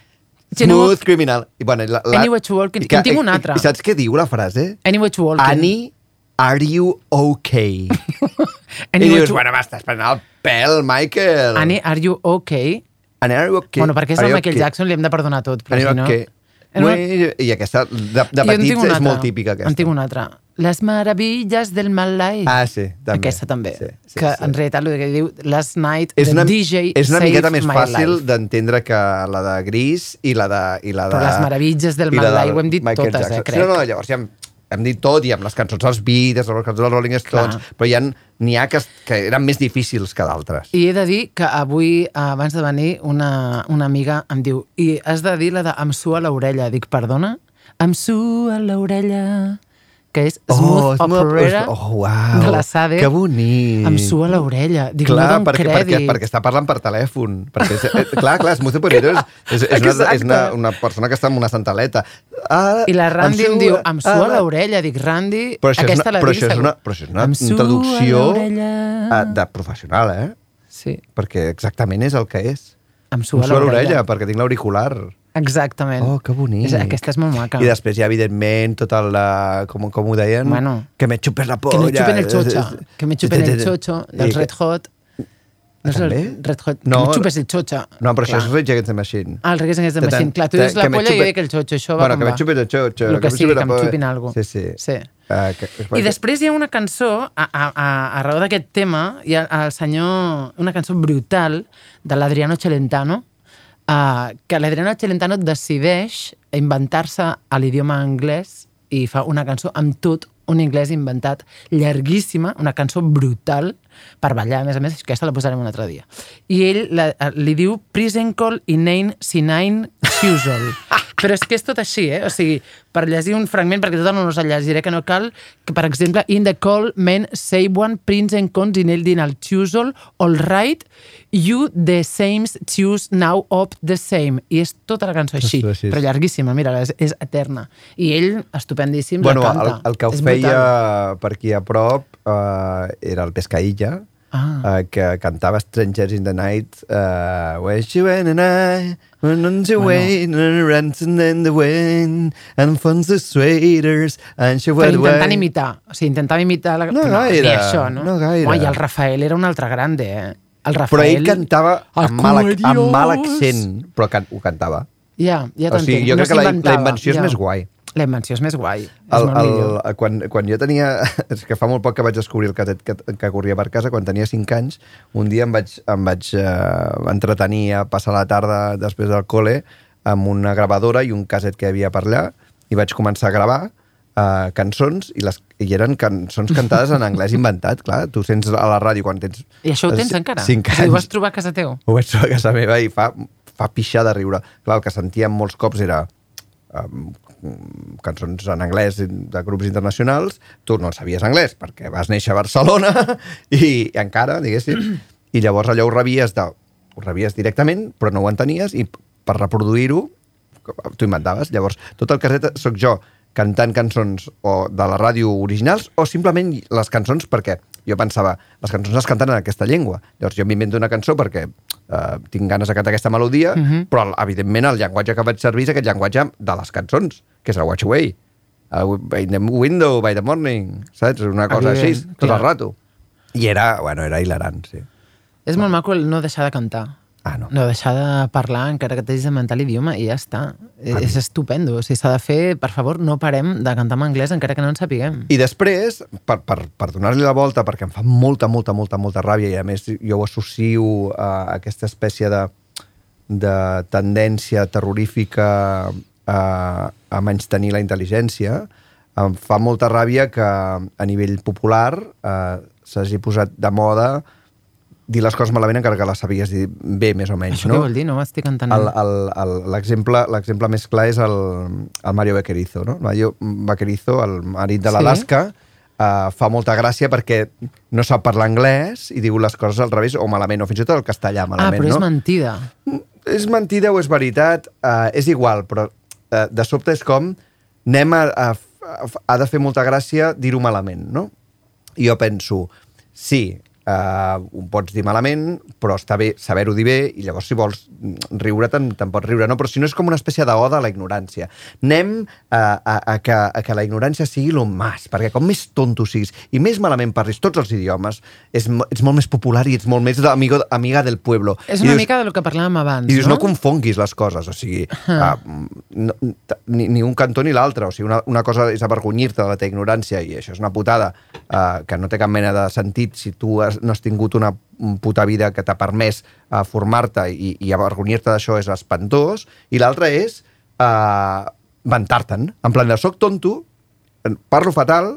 You know- Smooth Criminal. I, bueno, la, la, Annie Ochiwoki. i que- En tinc una altra. I saps què diu la frase? Walking. Annie, are you okay? I dius, bueno, m'estàs prenent el pèl, Michael. Annie, are you okay? Annie, are you okay? Bueno, perquè és el Michael? Jackson, li hem de perdonar tot, però si no... una- I aquesta, de, de petits, és molt típica, aquesta. En tinc una altra. Les meravilles del mal life. Ah, sí, també. Aquesta també. Sí, sí, que sí. en realitat el que diu Last Night, és una, DJ és una miqueta més fàcil d'entendre que la de Gris i la de... I la de Però les meravilles del i la mal del life ho hem dit Michael totes, eh, Jackson. crec. No, no, llavors ja hem, dit tot i amb les cançons dels Beatles, les cançons dels Rolling Stones, Clar. però hi ha, n'hi ha que, que eren més difícils que d'altres. I he de dir que avui, abans de venir, una, una amiga em diu i has de dir la de em sua l'orella. Dic, perdona? Em sua l'orella que és Smooth Smooth Operator Oh, uau, de la Sade. que bonic. Em sua l'orella. Dic, clar, no perquè, perquè, crèdit. perquè està parlant per telèfon. Perquè és, eh, clar, clar, Smooth Operator és, és, és, una, és una, una persona que està en una santaleta. Ah, I la Randy em, sua- diu, em sua ah, l'orella. Dic, Randy, Però això, és aquesta una, la però això és una, però això és una Em traducció eh, de professional, eh? Sí, Perquè exactament és el que és. em Em sua l'orella. perquè tinc l'auricular. Exactament. Oh, que bonic. És, aquesta és molt maca. I després hi ha, evidentment, tot el... eh, Com, com ho deien? Bueno. que me chupes la Que polla. me chupen el chocha. Que me chupen el chocho dels I- Red Hot. No és el? Red Hot. No. Que me chupes el chocha. No, però això Clar. és Rage Against the Machine. Ah, el Rage Against the Machine. Clar, tu dius la que polla i jo dic el xocho. Això va Bueno, que me va. chupes el xocho. El que sigui, la que em xupin algo. Sí, sí. Sí. Uh, que, I després hi ha una cançó, a, a, a, a raó d'aquest tema, hi ha el senyor, una cançó brutal de l'Adriano Celentano, uh, que l'Adriano Celentano decideix inventar-se a l'idioma anglès i fa una cançó amb tot un anglès inventat, llarguíssima, una cançó brutal per ballar, a més a més, que aquesta la posarem un altre dia. I ell la, eh, li diu Prisenkol Chusol. Però és que és tot així, eh? O sigui, per llegir un fragment, perquè tot no us el llegiré, que no cal, que per exemple, in the call men say one prince and cons in el din al Chusol, all right, you the same choose now up the same. I és tota la cançó així, sí. però llarguíssima, mira, és, és eterna. I ell, estupendíssim, Bueno, la el, canta. el que ho És feia brutal. per aquí a prop uh, era el Pescaïlla, Ah. uh, que cantava Strangers in the Night, uh, Where she went and I, when on the way, and ransom in the wind, and funds the sweaters, and she Però went intentant away. imitar. O sigui, intentava imitar... La... No però gaire, ni això, no? no gaire. Ui, el Rafael era un altre grande, eh? El Rafael... Però ell cantava amb mal, amb mal accent, però can, ho cantava. Ja, ja O sigui, t'entenc. jo no crec que la, la invenció és ja. més guai. La invenció és més guai. És El, molt el, millor. quan, quan jo tenia... És que fa molt poc que vaig descobrir el caset que, que corria per casa. Quan tenia 5 anys, un dia em vaig, em vaig eh, entretenir a passar la tarda després del col·le amb una gravadora i un caset que havia per allà i vaig començar a gravar eh, cançons i, les, i eren cançons cantades en anglès inventat, clar. Tu sents a la ràdio quan tens... I això ho tens encara? Cinc O sigui, ho vas anys. trobar a casa teu? Ho vaig trobar a casa meva i fa, fa pixar de riure. Clar, el que sentíem molts cops era um, cançons en anglès de grups internacionals, tu no sabies anglès perquè vas néixer a Barcelona i, encara, diguéssim, i llavors allò ho rebies, de, ho rebies directament, però no ho entenies i per reproduir-ho t'ho inventaves. Llavors, tot el caset sóc jo cantant cançons o de la ràdio originals o simplement les cançons perquè jo pensava, les cançons les canten en aquesta llengua. Llavors jo m'invento una cançó perquè eh, tinc ganes de cantar aquesta melodia, Mhm. però evidentment el llenguatge que vaig servir és aquest llenguatge de les cançons, que és el Watch Away. Uh, by the window, by the morning, saps? Una cosa Evident, així, tot clar. el rato. I era, bueno, era hilarant, sí. És molt maco el no deixar de cantar. Ah, no. No deixar de parlar encara que t'hagis d'inventar l'idioma i ja està. És estupendo. O sigui, s'ha de fer, per favor, no parem de cantar en anglès encara que no en sapiguem. I després, per, per, per donar-li la volta, perquè em fa molta, molta, molta, molta ràbia i a més jo ho associo a aquesta espècie de, de tendència terrorífica a, a menys tenir la intel·ligència, em fa molta ràbia que a nivell popular eh, s'hagi posat de moda dir les coses malament encara que les sabies dir bé, més o menys. Això no? què vol dir? No ho estic entenent. L'exemple més clar és el, el Mario Vaquerizo. No? Mario Vaquerizo, el marit de Sí. l'Alaska, eh, fa molta gràcia perquè no sap parlar anglès i diu les coses al revés o malament, o fins i tot el castellà ah, malament. però és no? mentida. és mentida o és veritat, eh, és igual, però eh, de sobte és com anem a, a, a, ha de fer molta gràcia dir-ho malament, no? I jo penso, sí, eh, ho pots dir malament, però està bé saber-ho dir bé, i llavors si vols riure, te'n te pots riure, no? Però si no és com una espècie d'oda a la ignorància. Anem a, a, a, que, a que la ignorància sigui lo más, perquè com més tonto siguis i més malament parlis tots els idiomes, és, ets molt més popular i ets molt més amigo, amiga del pueblo. És I una dius, mica del que parlàvem abans, i dius, no, no? confonguis les coses, o sigui, Ah. uh, no, ni, ni un cantó ni l'altre, o sigui, una, una cosa és avergonyir-te de la teva ignorància i això és una putada uh, que no té cap mena de sentit si tu has, no has tingut una puta vida que t'ha permès uh, formar-te i, i avergonyir-te d'això és espantós, i l'altre és uh, vantar-te'n, en plan de soc tonto, parlo fatal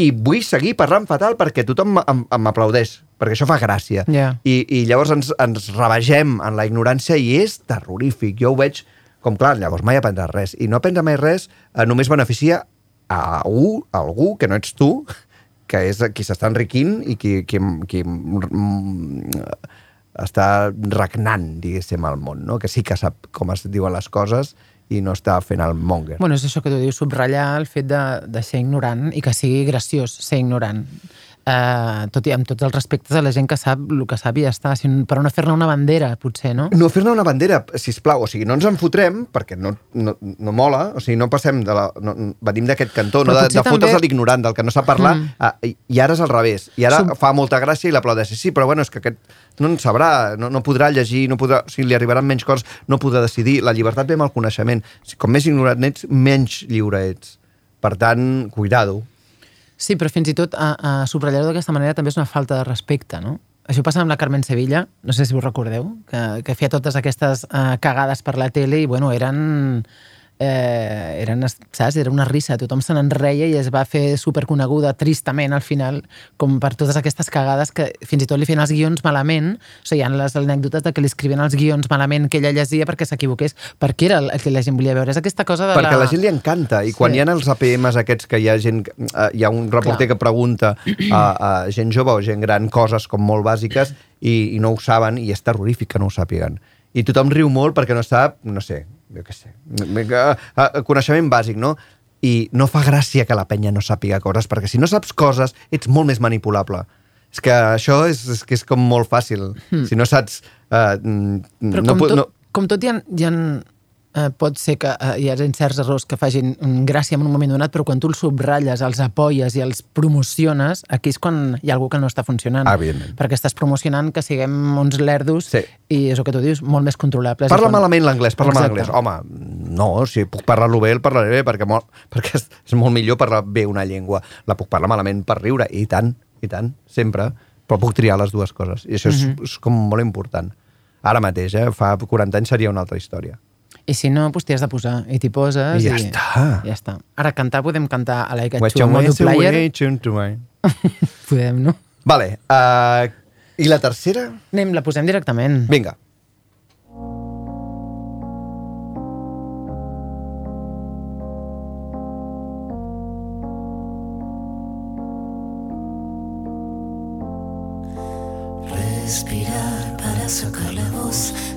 i vull seguir parlant fatal perquè tothom m'aplaudeix, perquè això fa gràcia. Ja. I, I llavors ens, ens rebegem en la ignorància i és terrorífic. Jo ho veig com, clar, llavors mai aprendràs res. I no aprendre mai res eh, només beneficia a algú, a algú que no ets tu, que és qui s'està enriquint i qui, qui, qui mm, està regnant, diguéssim, al món, no? que sí que sap com es diuen les coses i no està fent el monger. Bueno, és això que tu dius, subratllar el fet de, de ser ignorant i que sigui graciós ser ignorant. Uh, tot i amb tots els respectes a la gent que sap el que sap i ja està, sinó, però no fer-ne una bandera, potser, no? No fer-ne una bandera, si plau, o sigui, no ens en fotrem, perquè no, no, no mola, o sigui, no passem de la... No, venim d'aquest cantó, no Però de, potser de fotre's també- a l'ignorant, del que no sap parlar, Mm. ah, i, ara és al revés. I ara Som- fa molta gràcia i l'aplaudeix. Sí, però bueno, és que aquest no en sabrà, no, no podrà llegir, no podrà, o sigui, li arribaran menys coses, no podrà decidir. La llibertat ve amb el coneixement. Si, com més ignorant ets, menys lliure ets. Per tant, cuidado. Sí, però fins i tot a, a subratllar-ho d'aquesta manera també és una falta de respecte, no? Això passa amb la Carmen Sevilla, no sé si us recordeu, que, que feia totes aquestes uh, cagades per la tele i, bueno, eren eh, eren, saps? era una risa, tothom se n'enreia i es va fer superconeguda tristament al final, com per totes aquestes cagades que fins i tot li feien els guions malament, o sigui, hi ha les anècdotes de que li escrivien els guions malament que ella llegia perquè s'equivoqués, perquè era el, que la gent volia veure. És aquesta cosa de Perquè a la... la gent li encanta, i quan Sí. hi ha els APMs aquests que hi ha gent, eh, hi ha un reporter Clar. que pregunta a, a gent jove o gent gran coses com molt bàsiques i, i no ho saben i és terrorífic que no ho sàpiguen. I tothom riu molt perquè no sap, no sé, jo què sé, eh, eh, coneixement bàsic, no? I no fa gràcia que la penya no sàpiga coses, perquè si no saps coses ets molt més manipulable. És que això és, és, que és com molt fàcil. Hmm. Si no saps... Eh, Però no, com, tot, no, com tot hi ha, hi ha eh, pot ser que eh, hi hagi certs errors que facin mm, gràcia en un moment donat, però quan tu els subratlles, els apoyes i els promociones, aquí és quan hi ha algú que no està funcionant. Ah, evidentment. Perquè estàs promocionant que siguem uns lerdos Sí. i és el que tu dius, molt més controlables. Parla quan- malament l'anglès, parla Exacte. malament l'anglès. Home, no, si puc parlar-lo bé, el parlaré bé, perquè, molt, perquè és, molt millor parlar bé una llengua. La puc parlar malament per riure, i tant, i tant, sempre. Però puc triar les dues coses, i això és, Mhm. és com molt important. Ara mateix, eh? fa 40 anys seria una altra història. I si no, doncs t'hi has de posar. I t'hi poses I ja i... està. Ja està. Ara, cantar podem cantar a Like a What Chu you modo want to player. wait to wait. Podem, no? Vale, uh, i la tercera? Anem, la posem directament. Vinga. Respirar para sacar la voz,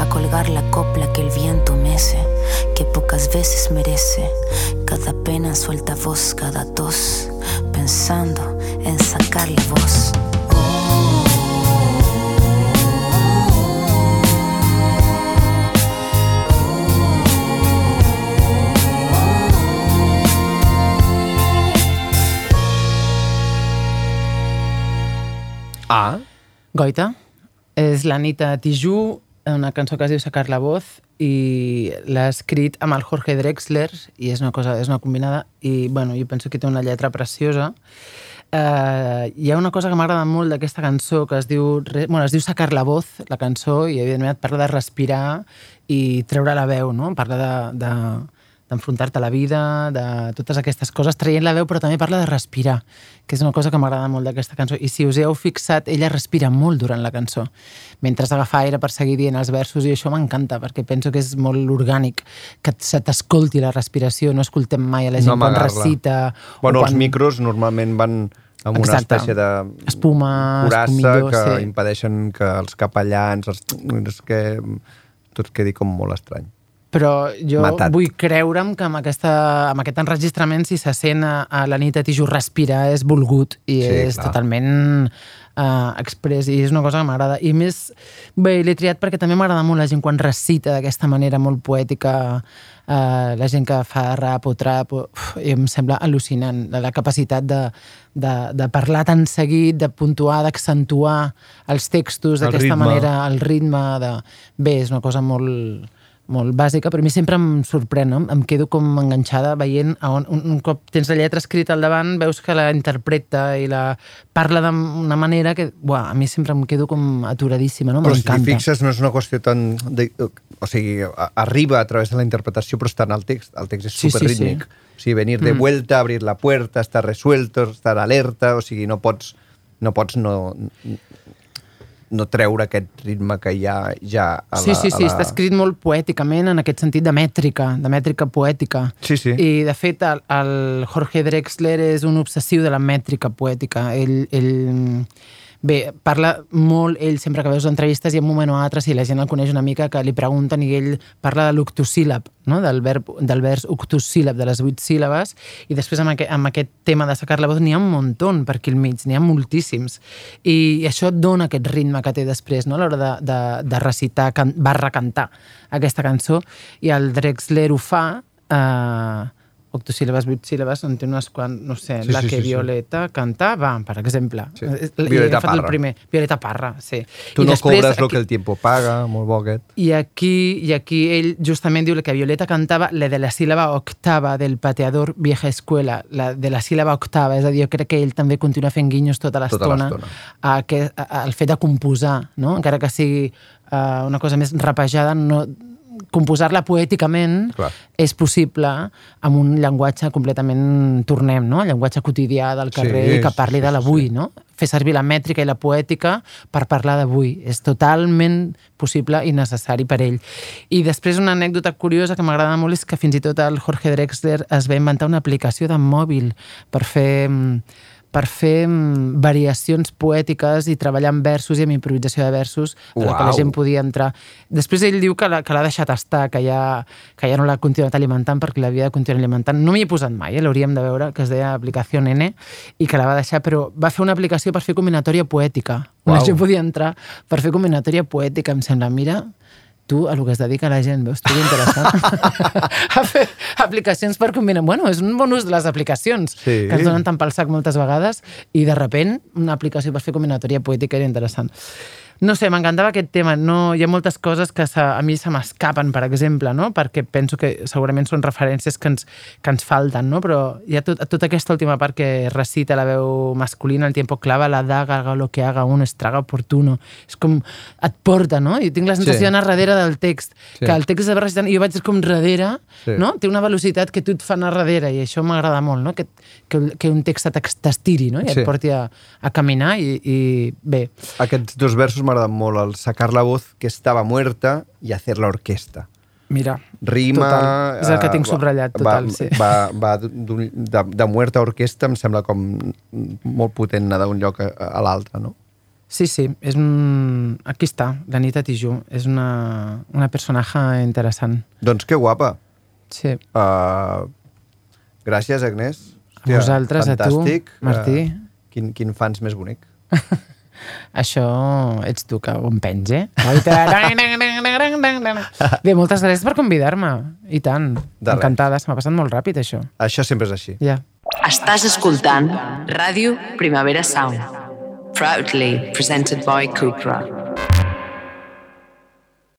A colgar la copla que el viento mece, que pocas veces merece. Cada pena suelta voz, cada tos, pensando en sacar la voz. Ah, Goita és la Nita Tijú, una cançó que es diu Sacar la voz i l'ha escrit amb el Jorge Drexler i és una cosa, és una combinada i bueno, jo penso que té una lletra preciosa Uh, hi ha una cosa que m'agrada molt d'aquesta cançó que es diu, bueno, es diu Sacar la voz, la cançó, i evidentment et parla de respirar i treure la veu, no? Parla de, de, d'enfrontar-te a la vida, de totes aquestes coses, traient la veu, però també parla de respirar, que és una cosa que m'agrada molt d'aquesta cançó. I si us heu fixat, ella respira molt durant la cançó, mentre agafa aire per seguir dient els versos, i això m'encanta, perquè penso que és molt orgànic, que se t'escolti la respiració, no escoltem mai a la gent no quan recita... Bueno, o els quan... micros normalment van amb una Exacte. espècie de Espuma, curassa que sí. impedeixen que els capellans, els, que tot quedi com molt estrany. Però jo Matat. vull creure'm que amb, aquesta, amb aquest enregistrament, si se sent a, a la nit a Tijú respirar, és volgut i Sí, és clar. totalment uh, express i és una cosa que m'agrada. I més, bé, l'he triat perquè també m'agrada molt la gent quan recita d'aquesta manera molt poètica uh, la gent que fa rap o trap, uf, i em sembla al·lucinant la, capacitat de, de, de parlar tan seguit, de puntuar, d'accentuar els textos d'aquesta manera, el ritme de... Bé, és una cosa molt, molt bàsica, però a mi sempre em sorprèn, no? em quedo com enganxada veient on, un, un cop tens la lletra escrita al davant, veus que la interpreta i la parla d'una manera que, buah, a mi sempre em quedo com aturadíssima, no? Però si M'encanta. fixes, no és una qüestió tan... De, o sigui, arriba a través de la interpretació, però està en el text. El text és Sí, sí, superrítmic. sí. O sigui, venir de Mm. vuelta, abrir la puerta, estar resuelto, estar alerta, o sigui, no pots no, pots no, no treure aquest ritme que hi ha ja a Sí, la, sí, sí, a la... està escrit molt poèticament, en aquest sentit de mètrica, de mètrica poètica. Sí, sí. I, de fet, el, el Jorge Drexler és un obsessiu de la mètrica poètica. Ell, ell Bé, parla molt, ell sempre que veus entrevistes i en un moment o altre, si la gent el coneix una mica, que li pregunten i ell parla de l'octosíl·lab, no? del, verb, del vers octosíl·lab, de les vuit síl·labes, i després amb aquest, amb aquest tema de sacar la voz n'hi ha un muntó per aquí al mig, n'hi ha moltíssims. I, I això dona aquest ritme que té després, no? a l'hora de, de, de recitar, can, barra cantar aquesta cançó, i el Drexler ho fa... Eh, octosíl·labes, vuit síl·labes, en té unes quan, no sé, Sí, la sí, que sí, sí. Violeta cantava, per exemple. Sí. Eh, Violeta Parra. El primer. Violeta Parra, sí. Tu I no després, cobres lo aquí- que el tiempo paga, molt bo aquest. I aquí, I aquí ell justament diu que Violeta cantava la de la síl·laba octava del pateador vieja escuela, la de la síl·laba octava, és a dir, jo crec que ell també continua fent guinyos tota Tota l'estona l'estona. a que, a, al fet de composar, no? encara que sigui uh, una cosa més rapejada, no, composar-la poèticament Clar. és possible amb un llenguatge completament, tornem, no? llenguatge quotidià del carrer Sí, i que parli sí, de sí, l'avui, no? Fer servir la mètrica i la poètica per parlar d'avui. És totalment possible i necessari per ell. I després una anècdota curiosa que m'agrada molt és que fins i tot el Jorge Drexler es va inventar una aplicació de mòbil per fer mm, per fer mm, variacions poètiques i treballar amb versos i amb improvisació de versos en la que la Uau. gent podia entrar. Després ell diu que l'ha deixat estar, que ja, que ja no l'ha continuat alimentant perquè l'havia de continuar alimentant. No m'hi he posat mai, eh? l'hauríem de veure, que es deia aplicació N, i que la va deixar, però va fer una aplicació per fer combinatòria poètica. On la Uau. gent podia entrar per fer combinatòria poètica, em sembla. Mira, tu a lo que es dedica la gent, veus? Tu interessant. a fer aplicacions per combinar. Bueno, és un bon ús de les aplicacions, Sí. que ens donen tant pel sac moltes vegades, i de repent una aplicació per fer combinatòria poètica era interessant. No sé, m'encantava aquest tema. No, hi ha moltes coses que se, a mi se m'escapen, per exemple, no? perquè penso que segurament són referències que ens, que ens falten, no? però hi ha tot, tota aquesta última part que recita la veu masculina, el tiempo clava, la daga, haga lo que haga uno, estraga oportuno. És com, et porta, no? I tinc la sensació Sí. d'anar darrere del text, Sí. que el text es va recitant i jo vaig com darrere, Sí. no? Té una velocitat que tu et fa anar darrere i això m'agrada molt, no? Que, que, que un text t'ex- t'estiri, no? I Sí. et porti a, a caminar i, i bé, Aquests dos versos m'agraden molt, el sacar la voz que estava muerta i hacer la orquesta. Mira, Rima... Total. És el que tinc eh, subratllat, total, va, sí. Va, va de, de muerta a orquestra, em sembla com molt potent anar d'un lloc a, a l'altre, no? Sí, sí, és un... Aquí està, la Nita Tijú. És una, una personatge interessant. Doncs que guapa. Sí. Uh, gràcies, Agnès. A vosaltres, a tu, fantàstic. Martí. Uh, quin, quin fans més bonic. Això ets tu que ho empens, eh? Bé, moltes gràcies per convidar-me. I tant. De res. Encantada. Se m'ha passat molt ràpid, això. Això sempre és així. Ja. Estàs escoltant Ràdio Primavera Sound. Proudly presented by Cupra.